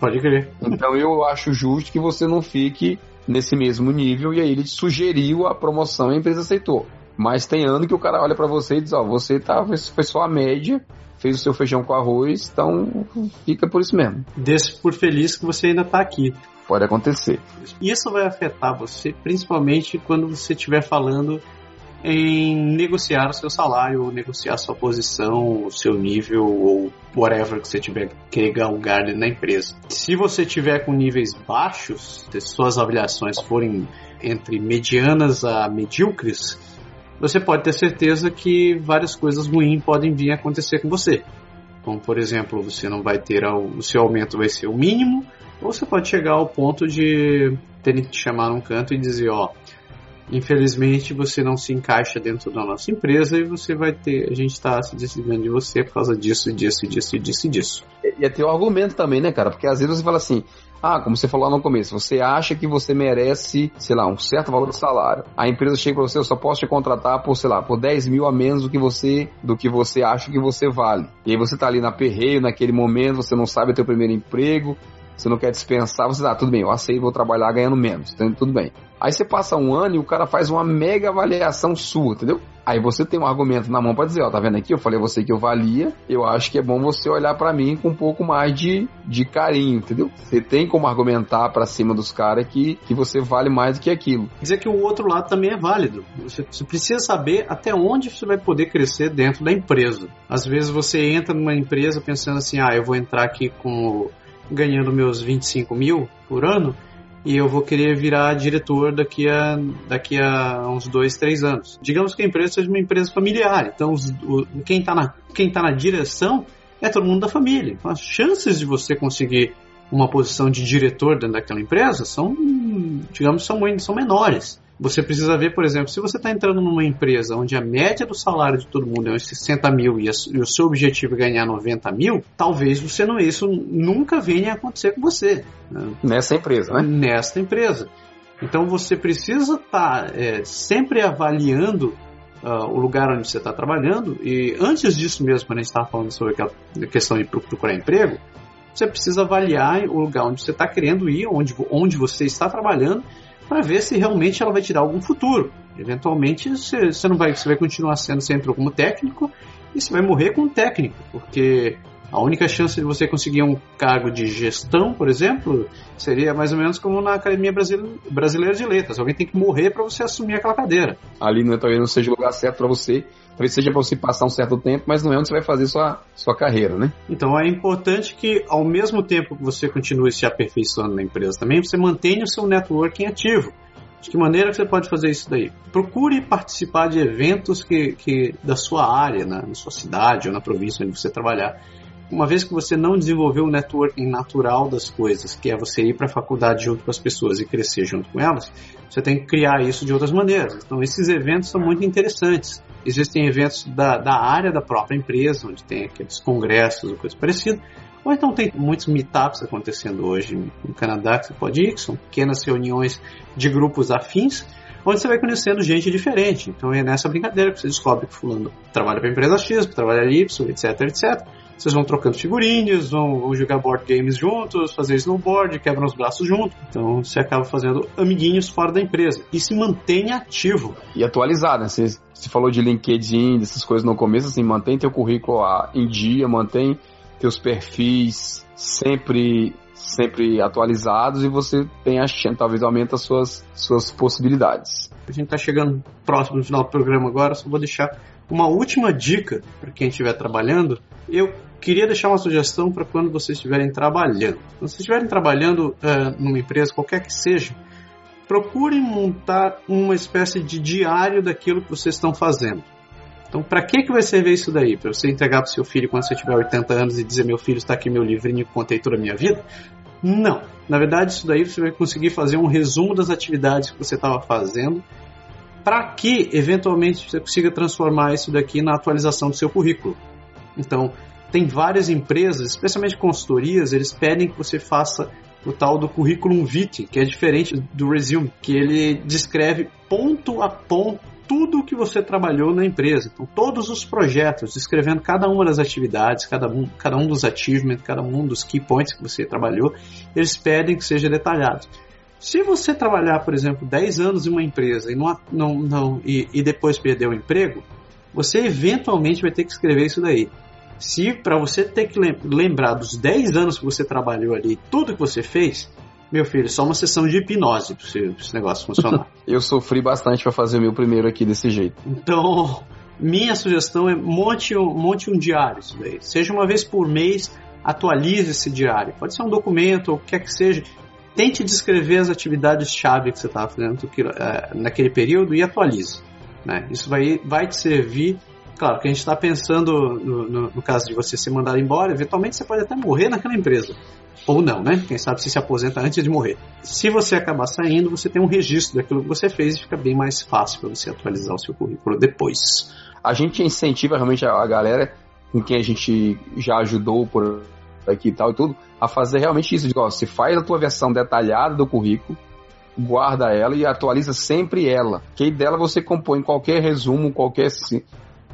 Speaker 1: Pode crer.
Speaker 2: Então eu acho justo que você não fique nesse mesmo nível e aí ele sugeriu a promoção e a empresa aceitou. Mas tem ano que o cara olha para você e diz, ó, você tá, foi só a média, fez o seu feijão com arroz, então fica por isso mesmo.
Speaker 1: Desce por feliz que você ainda tá aqui.
Speaker 2: Pode acontecer.
Speaker 1: Isso vai afetar você, principalmente quando você estiver falando em negociar o seu salário, negociar sua posição, o seu nível, ou whatever que você tiver que galgar na empresa. Se você tiver com níveis baixos, se suas avaliações forem entre medianas a medíocres, você pode ter certeza que várias coisas ruins podem vir a acontecer com você. Como, por exemplo, você não vai ter o seu aumento vai ser o mínimo, ou você pode chegar ao ponto de terem que te chamar num canto e dizer, ó, infelizmente você não se encaixa dentro da nossa empresa e você vai ter, a gente está se desligando de você por causa disso, disso, disso, disso e disso.
Speaker 2: E o um argumento também, né, cara? Porque às vezes você fala assim, ah, como você falou lá no começo, você acha que você merece, sei lá, um certo valor de salário. A empresa chega para você, eu só posso te contratar por, sei lá, por 10 mil a menos do que você, do que você acha que você vale. E aí você tá ali na perreio, naquele momento, você não sabe o teu primeiro emprego, você não quer dispensar, você dá, ah, tudo bem, eu aceito, vou trabalhar ganhando menos, então tudo bem. Aí você passa um ano e o cara faz uma mega avaliação sua, entendeu? Aí você tem um argumento na mão para dizer, ó, tá vendo aqui? Eu falei a você que eu valia, eu acho que é bom você olhar para mim com um pouco mais de, de carinho, entendeu? Você tem como argumentar para cima dos caras que, que você vale mais do que aquilo.
Speaker 1: Dizer que o outro lado também é válido. Você, você precisa saber até onde você vai poder crescer dentro da empresa. Às vezes você entra numa empresa pensando assim, ah, eu vou entrar aqui com ganhando meus 25 mil por ano e eu vou querer virar diretor daqui a, daqui a uns dois, três anos. Digamos que a empresa seja uma empresa familiar, então os, o, quem está na, quem tá na direção é todo mundo da família. Então, as chances de você conseguir uma posição de diretor dentro daquela empresa são, digamos, são, são menores. Você precisa ver, por exemplo, se você está entrando numa empresa onde a média do salário de todo mundo é 60 mil e, a, e, o seu objetivo é ganhar 90 mil, talvez você não isso nunca venha a acontecer com você.
Speaker 2: Né? Nessa empresa, né?
Speaker 1: Nesta empresa. Então você precisa estar tá, é, sempre avaliando uh, o lugar onde você está trabalhando e antes disso mesmo, quando a gente estava falando sobre a questão de procurar emprego, você precisa avaliar o lugar onde você está querendo ir, onde, onde você está trabalhando para ver se realmente ela vai te dar algum futuro. Eventualmente você, não vai, você vai continuar sendo, você entrou como técnico e você vai morrer como técnico, porque a única chance de você conseguir um cargo de gestão, por exemplo, seria mais ou menos como na Academia Brasileira de Letras. Alguém tem que morrer para você assumir aquela cadeira.
Speaker 2: Ali não, talvez não seja o lugar certo para você. Talvez seja para você passar um certo tempo, mas não é onde você vai fazer sua, sua carreira, né?
Speaker 1: Então é importante que, ao mesmo tempo que você continue se aperfeiçoando na empresa também, você mantenha o seu networking ativo. De que maneira que você pode fazer isso daí? Procure participar de eventos que, que da sua área, na, na sua cidade ou na província onde você trabalhar uma vez que você não desenvolveu o networking natural das coisas, que é você ir para a faculdade junto com as pessoas e crescer junto com elas, você tem que criar isso de outras maneiras. Então, esses eventos são muito interessantes. Existem eventos da, da área da própria empresa, onde tem aqueles congressos ou coisa parecida, ou então tem muitos meetups acontecendo hoje no Canadá que você pode ir, que são pequenas reuniões de grupos afins, onde você vai conhecendo gente diferente. Então é nessa brincadeira que você descobre que fulano trabalha para a empresa X, trabalha Y, etc, etc. Vocês vão trocando figurinhas, vão, vão, jogar board games juntos, fazer snowboard, quebram os braços juntos. Então você acaba fazendo amiguinhos fora da empresa. E se mantém ativo.
Speaker 2: E atualizado, né? Você, você falou de LinkedIn, dessas coisas no começo, assim, mantém teu currículo em dia, mantém teus perfis sempre sempre atualizados e você tem a chance, talvez aumente as suas, suas possibilidades.
Speaker 1: A gente está chegando próximo do final do programa agora, só vou deixar uma última dica para quem estiver trabalhando. Eu queria deixar uma sugestão para quando vocês estiverem trabalhando. Quando vocês estiverem trabalhando uh, numa empresa, qualquer que seja, procurem montar uma espécie de diário daquilo que vocês estão fazendo. Então, para que, que vai servir isso daí? Para você entregar para seu filho quando você tiver 80 anos e dizer: Meu filho, está aqui meu livrinho, contei toda a minha vida? Não. Na verdade, isso daí você vai conseguir fazer um resumo das atividades que você estava fazendo para que, eventualmente, você consiga transformar isso daqui na atualização do seu currículo. Então, tem várias empresas, especialmente consultorias, eles pedem que você faça o tal do currículo vitae, que é diferente do resume, que ele descreve ponto a ponto tudo o que você trabalhou na empresa. Então, todos os projetos, descrevendo cada uma das atividades, cada um, cada um dos achievements, cada um dos key points que você trabalhou, eles pedem que seja detalhado. Se você trabalhar, por exemplo, 10 anos em uma empresa e, não, não, não, e, e depois perder o emprego, você eventualmente vai ter que escrever isso daí. Se para você ter que lembrar dos 10 anos que você trabalhou ali, tudo que você fez, meu filho, só uma sessão de hipnose para esse negócio funcionar.
Speaker 2: Eu sofri bastante para fazer o meu primeiro aqui desse jeito.
Speaker 1: Então, minha sugestão é monte um, monte um diário isso daí. Seja uma vez por mês, atualize esse diário. Pode ser um documento ou o que quer que seja. Tente descrever as atividades-chave que você estava fazendo é, naquele período e atualize. Né? Isso vai, vai te servir Claro que a gente está pensando no, no, no, caso de você ser mandado embora, eventualmente você pode até morrer naquela empresa. Ou não, né? Quem sabe você se aposenta antes de morrer. Se você acabar saindo, você tem um registro daquilo que você fez e fica bem mais fácil para você atualizar o seu currículo depois.
Speaker 2: A gente incentiva realmente a galera com quem a gente já ajudou por aqui e tal e tudo, a fazer realmente isso. De, ó, você faz a tua versão detalhada do currículo, guarda ela e atualiza sempre ela. Que dela você compõe qualquer resumo, qualquer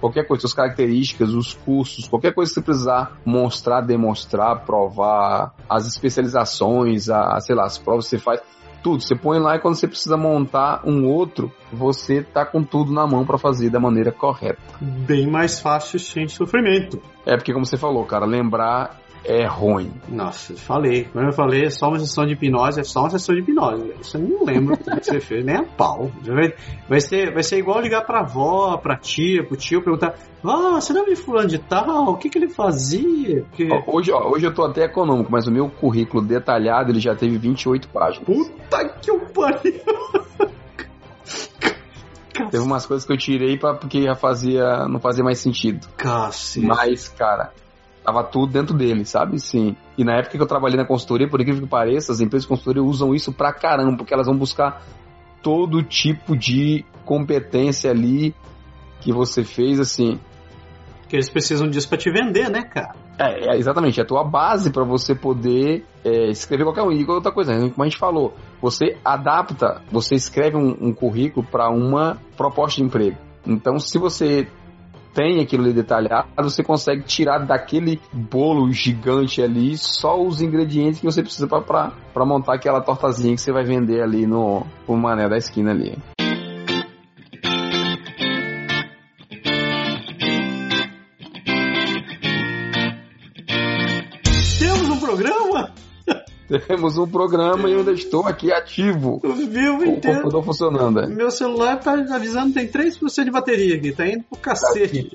Speaker 2: qualquer coisa, suas características, os cursos, qualquer coisa que você precisar mostrar, demonstrar, provar, as especializações, a, sei lá, as provas que você faz, tudo. Você põe lá e quando você precisa montar um outro, você tá com tudo na mão para fazer da maneira correta.
Speaker 1: Bem mais fácil sem sofrimento.
Speaker 2: É porque, como você falou, cara, lembrar é ruim.
Speaker 1: Nossa, falei. Como eu falei, é só uma sessão de hipnose, é só uma sessão de hipnose. Isso eu não lembro o que você fez, nem a pau. Vai, ser, vai ser igual ligar pra avó, pra tia, pro tio, perguntar: Ah, você não viu fulano de tal? O que, que ele fazia?
Speaker 2: Hoje, ó, hoje eu tô até econômico, mas o meu currículo detalhado ele já teve 28 páginas.
Speaker 1: Puta que o pariu!
Speaker 2: Teve umas coisas que eu tirei pra, porque já fazia, não fazia mais sentido.
Speaker 1: Cacete.
Speaker 2: Mas, cara, Tava tudo dentro dele, sabe? Sim. E na época que eu trabalhei na consultoria, por incrível que pareça, as empresas de consultoria usam isso pra caramba, porque elas vão buscar todo tipo de competência ali que você fez, assim.
Speaker 1: Que eles precisam disso pra te vender, né, cara?
Speaker 2: É, é exatamente, é a tua base para você poder é, escrever qualquer um. E outra coisa, como a gente falou, você adapta, você escreve um, um currículo para uma proposta de emprego. Então, se você tem aquilo ali detalhado, você consegue tirar daquele bolo gigante ali só os ingredientes que você precisa para montar aquela tortazinha que você vai vender ali no, no mané da esquina ali.
Speaker 1: Temos um programa
Speaker 2: e eu ainda estou aqui ativo.
Speaker 1: Vivo
Speaker 2: Com o
Speaker 1: inteiro.
Speaker 2: computador funcionando. é.
Speaker 1: Meu celular tá avisando tem 3% de bateria aqui, tá indo pro cacete.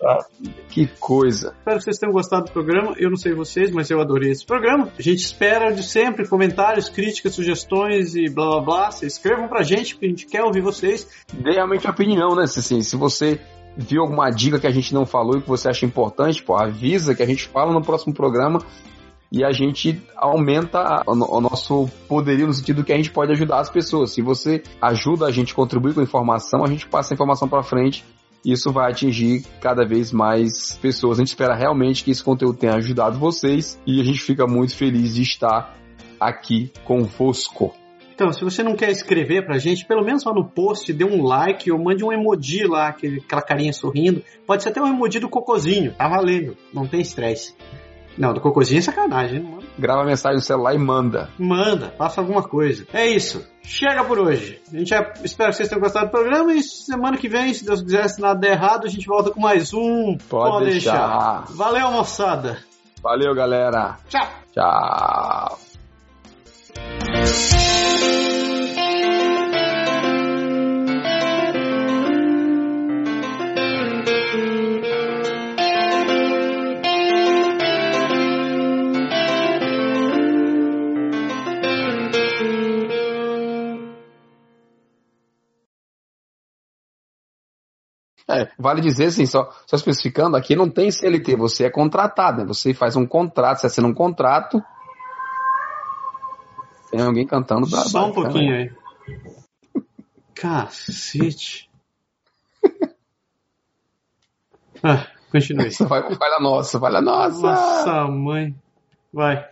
Speaker 2: Que coisa.
Speaker 1: Espero que vocês tenham gostado do programa. Eu não sei vocês, mas eu adorei esse programa. A gente espera de sempre comentários, críticas, sugestões e blá blá blá. Vocês escrevam pra gente, porque a gente quer ouvir vocês.
Speaker 2: Dê realmente a opinião, né? Se, assim, se você viu alguma dica que a gente não falou e que você acha importante, pô, avisa que a gente fala no próximo programa e a gente aumenta o, no- o nosso poderio no sentido que a gente pode ajudar as pessoas. Se você ajuda a gente a contribuir com informação, a gente passa a informação para frente isso vai atingir cada vez mais pessoas. A gente espera realmente que esse conteúdo tenha ajudado vocês e a gente fica muito feliz de estar aqui convosco.
Speaker 1: Então, se você não quer escrever pra gente, pelo menos lá no post, dê um like ou mande um emoji lá, aquela carinha sorrindo. Pode ser até um emoji do cocôzinho, tá valendo, não tem estresse. Não, do cocôzinho é sacanagem, né?
Speaker 2: Grava mensagem no celular e manda.
Speaker 1: Manda, faça alguma coisa. É isso. Chega por hoje. A gente já, espero que vocês tenham gostado do programa e semana que vem, se Deus quiser, se nada der errado, a gente volta com mais um.
Speaker 2: Pode deixar.
Speaker 1: Valeu, moçada.
Speaker 2: Valeu, galera.
Speaker 1: Tchau.
Speaker 2: Tchau. É, vale dizer assim, só, só especificando, aqui não tem CLT, você é contratado, né? Você faz um contrato, você assina um contrato. Tem alguém cantando pra
Speaker 1: Só um
Speaker 2: bacana.
Speaker 1: pouquinho aí. Cacete. Ah, continue.
Speaker 2: Vai, vai na nossa, vai na nossa.
Speaker 1: Nossa mãe. Vai.